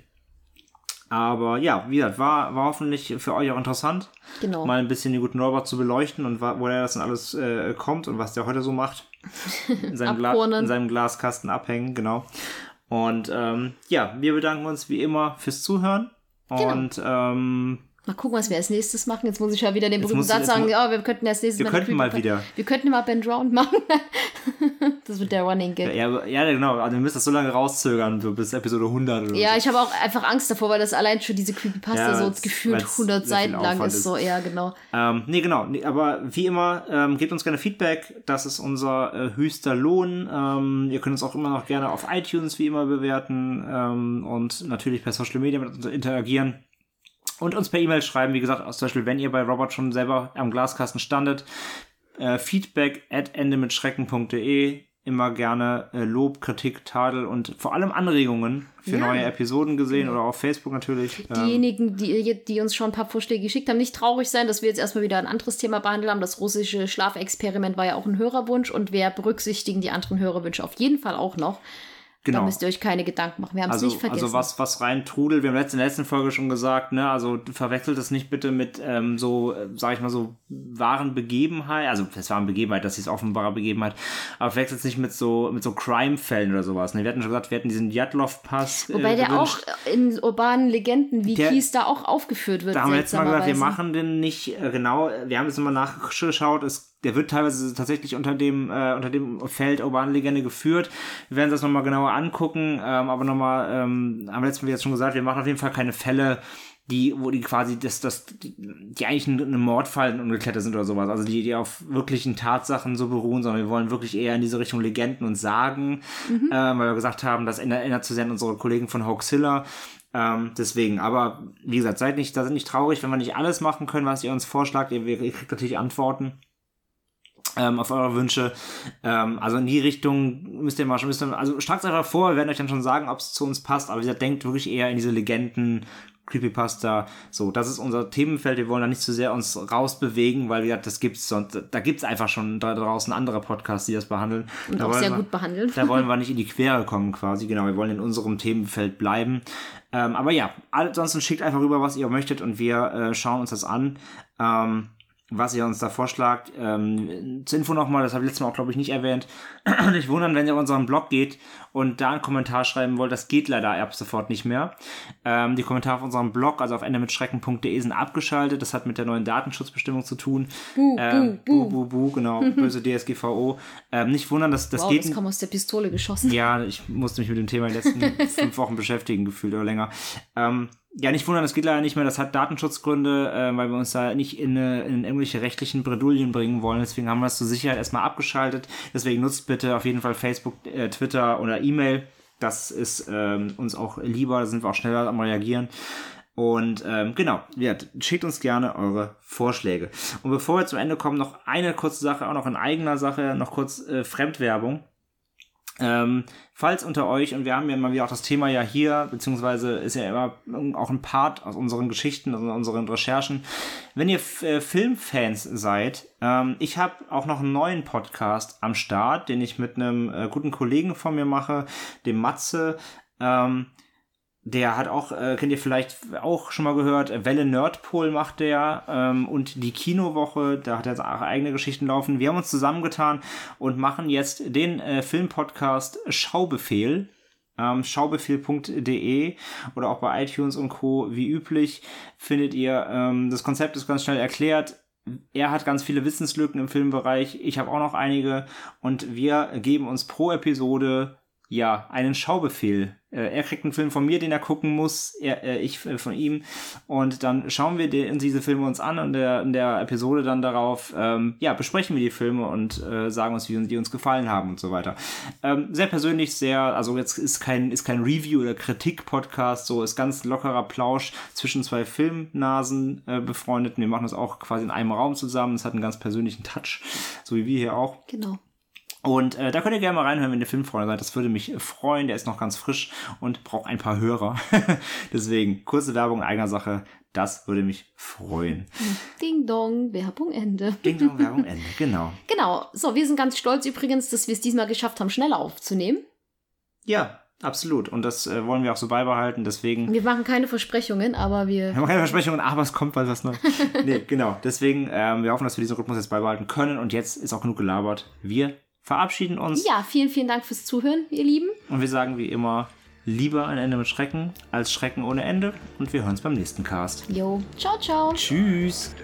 Aber ja, wie gesagt, war, war hoffentlich für euch auch interessant, Genau. mal ein bisschen den guten Robert zu beleuchten und woher das denn alles äh, kommt und was der heute so macht. In seinem, Gla in seinem Glaskasten abhängen, genau. Und ähm, ja, wir bedanken uns wie immer fürs Zuhören. Genau. Und ähm, Mal gucken, was wir als nächstes machen. Jetzt muss ich ja wieder den berühmten Satz sagen, ja, wir könnten als nächstes wir eine könnten mal wieder. Wir könnten mal Ben Drowned machen. das wird der Running Gag. Ja, ja, genau. Also wir müssen das so lange rauszögern, bis Episode 100 oder Ja, so. ich habe auch einfach Angst davor, weil das allein schon diese Creepypasta Ja, so gefühlt weil's 100 sehr viel Seiten lang ist. ist. So, ja, genau. Ähm, nee, genau. Nee, aber wie immer, ähm, gebt uns gerne Feedback. Das ist unser äh, höchster Lohn. Ähm, ihr könnt uns auch immer noch gerne auf iTunes wie immer bewerten ähm, und natürlich per Social Media mit uns interagieren. Und uns per E-Mail schreiben, wie gesagt, zum Beispiel, wenn ihr bei Robert schon selber am Glaskasten standet, äh, feedback at endemitschrecken.de. Immer gerne äh, Lob, Kritik, Tadel und vor allem Anregungen für Ja. neue Episoden gesehen oder auf Facebook natürlich. Ähm, Diejenigen, die, die uns schon ein paar Vorschläge geschickt haben, nicht traurig sein, dass wir jetzt erstmal wieder ein anderes Thema behandelt haben. Das russische Schlafexperiment war ja auch ein Hörerwunsch und wir berücksichtigen die anderen Hörerwünsche auf jeden Fall auch noch. Da genau. müsst ihr euch keine Gedanken machen. Wir haben es Also, nicht vergessen. also was, was rein trudelt, wir haben in der letzten Folge schon gesagt, ne, also verwechselt das nicht bitte mit ähm, so, äh, sag ich mal so, wahren Begebenheit, also das waren Begebenheit, das ist offenbare Begebenheit, aber verwechselt es nicht mit so, mit so Crime-Fällen oder sowas. Ne? Wir hatten schon gesagt, wir hatten diesen Djatlov-Pass. Wobei äh, der auch in urbanen Legenden-Wikis Der- da auch aufgeführt wird. Da haben wir letztes Mal gesagt, wir machen den nicht äh, genau. Wir haben jetzt nochmal nachgeschaut. Es, der wird teilweise tatsächlich unter dem, äh, unter dem Feld urbane Legende geführt. Wir werden uns das nochmal genauer angucken. Ähm, aber nochmal, ähm, wir letztes Mal jetzt schon gesagt, wir machen auf jeden Fall keine Fälle, die, wo die quasi das, das, die, die eigentlich ein, ein Mordfall ungeklärt sind oder sowas. Also die, die auf wirklichen Tatsachen so beruhen, sondern wir wollen wirklich eher in diese Richtung Legenden und Sagen, ähm, weil wir gesagt haben, das erinnert, erinnert zu sehr an unsere Kollegen von Hoaxilla. Ähm, deswegen, aber wie gesagt, seid nicht, da sind nicht traurig, wenn wir nicht alles machen können, was ihr uns vorschlagt. Ihr, ihr kriegt natürlich Antworten ähm, auf eure Wünsche. Ähm, also in die Richtung müsst ihr mal schon ihr, also schlagt einfach vor, wir werden euch dann schon sagen, ob es zu uns passt, aber wie gesagt, denkt wirklich eher in diese Legenden, Creepypasta, so, das ist unser Themenfeld, wir wollen da nicht zu sehr uns rausbewegen, weil wie gesagt, das gibt's sonst, da gibt's einfach schon da draußen andere Podcasts, die das behandeln. Und da auch sehr wir- gut behandelt. da wollen wir nicht in die Quere kommen quasi, genau, wir wollen in unserem Themenfeld bleiben. Ähm, aber ja, ansonsten schickt einfach rüber, was ihr möchtet und wir äh, schauen uns das an. Ähm, was ihr uns da vorschlagt. Ähm, zur Info nochmal, das habe ich letztes Mal auch, glaube ich, nicht erwähnt. nicht wundern, wenn ihr auf unseren Blog geht und da einen Kommentar schreiben wollt. Das geht leider ab sofort nicht mehr. Ähm, die Kommentare auf unserem Blog, also auf endemitschrecken.de, sind abgeschaltet. Das hat mit der neuen Datenschutzbestimmung zu tun. Buh, ähm, buh, buh, buh, buh, genau. Böse DSGVO. Ähm, nicht wundern, das, das wow, geht das kam aus der Pistole geschossen. ja, ich musste mich mit dem Thema die letzten fünf Wochen beschäftigen, gefühlt oder länger. Ähm, ja, nicht wundern, das geht leider nicht mehr. Das hat Datenschutzgründe, äh, weil wir uns da nicht in, eine, in irgendwelche rechtlichen Bredouillen bringen wollen. Deswegen haben wir es zur Sicherheit erstmal abgeschaltet. Deswegen nutzt bitte auf jeden Fall Facebook, äh, Twitter oder E-Mail. Das ist ähm, uns auch lieber, da sind wir auch schneller am Reagieren. Und ähm, genau, ja, schickt uns gerne eure Vorschläge. Und bevor wir zum Ende kommen, noch eine kurze Sache, auch noch in eigener Sache, noch kurz äh, Fremdwerbung. Ähm, falls unter euch, und wir haben ja immer wieder auch das Thema ja hier, beziehungsweise ist ja immer auch ein Part aus unseren Geschichten, aus unseren Recherchen, wenn ihr F äh, Filmfans seid, ähm, ich habe auch noch einen neuen Podcast am Start, den ich mit einem äh, guten Kollegen von mir mache, dem Matze. Ähm, der hat auch, äh, kennt ihr vielleicht auch schon mal gehört, Welle Nerdpol macht der ähm, und die Kinowoche, da hat er auch eigene Geschichten laufen. Wir haben uns zusammengetan und machen jetzt den äh, Filmpodcast Schaubefehl. Ähm, schaubefehl.de oder auch bei iTunes und Co. wie üblich findet ihr. Ähm, das Konzept ist ganz schnell erklärt. Er hat ganz viele Wissenslücken im Filmbereich. Ich habe auch noch einige. Und wir geben uns pro Episode ja, einen Schaubefehl. Äh, er kriegt einen Film von mir, den er gucken muss, er, äh, ich äh, von ihm. Und dann schauen wir die, diese Filme uns an und der, in der Episode dann darauf, ähm, ja, besprechen wir die Filme und äh, sagen uns, wie die uns gefallen haben und so weiter. Ähm, sehr persönlich, sehr, also jetzt ist kein, ist kein Review- oder Kritik-Podcast, so ist ganz lockerer Plausch zwischen zwei Filmnasen äh, befreundet. Wir machen das auch quasi in einem Raum zusammen. Es hat einen ganz persönlichen Touch, so wie wir hier auch. Genau. Und äh, da könnt ihr gerne mal reinhören, wenn ihr Filmfreunde seid. Das würde mich freuen. Der ist noch ganz frisch und braucht ein paar Hörer. Deswegen, kurze Werbung eigener Sache. Das würde mich freuen. Ding Dong, Werbung Ende. Ding Dong, Werbung Ende, genau. Genau. So, wir sind ganz stolz übrigens, dass wir es diesmal geschafft haben, schneller aufzunehmen. Ja, absolut. Und das äh, wollen wir auch so beibehalten. Deswegen. Wir machen keine Versprechungen, aber wir. Wir machen keine Versprechungen, aber es kommt bald was Neues. nee, genau. Deswegen, ähm, wir hoffen, dass wir diesen Rhythmus jetzt beibehalten können. Und jetzt ist auch genug gelabert. Wir verabschieden uns. Ja, vielen, vielen Dank fürs Zuhören, ihr Lieben. Und wir sagen wie immer, lieber ein Ende mit Schrecken als Schrecken ohne Ende. Und wir hören uns beim nächsten Cast. Jo, ciao, ciao. Tschüss.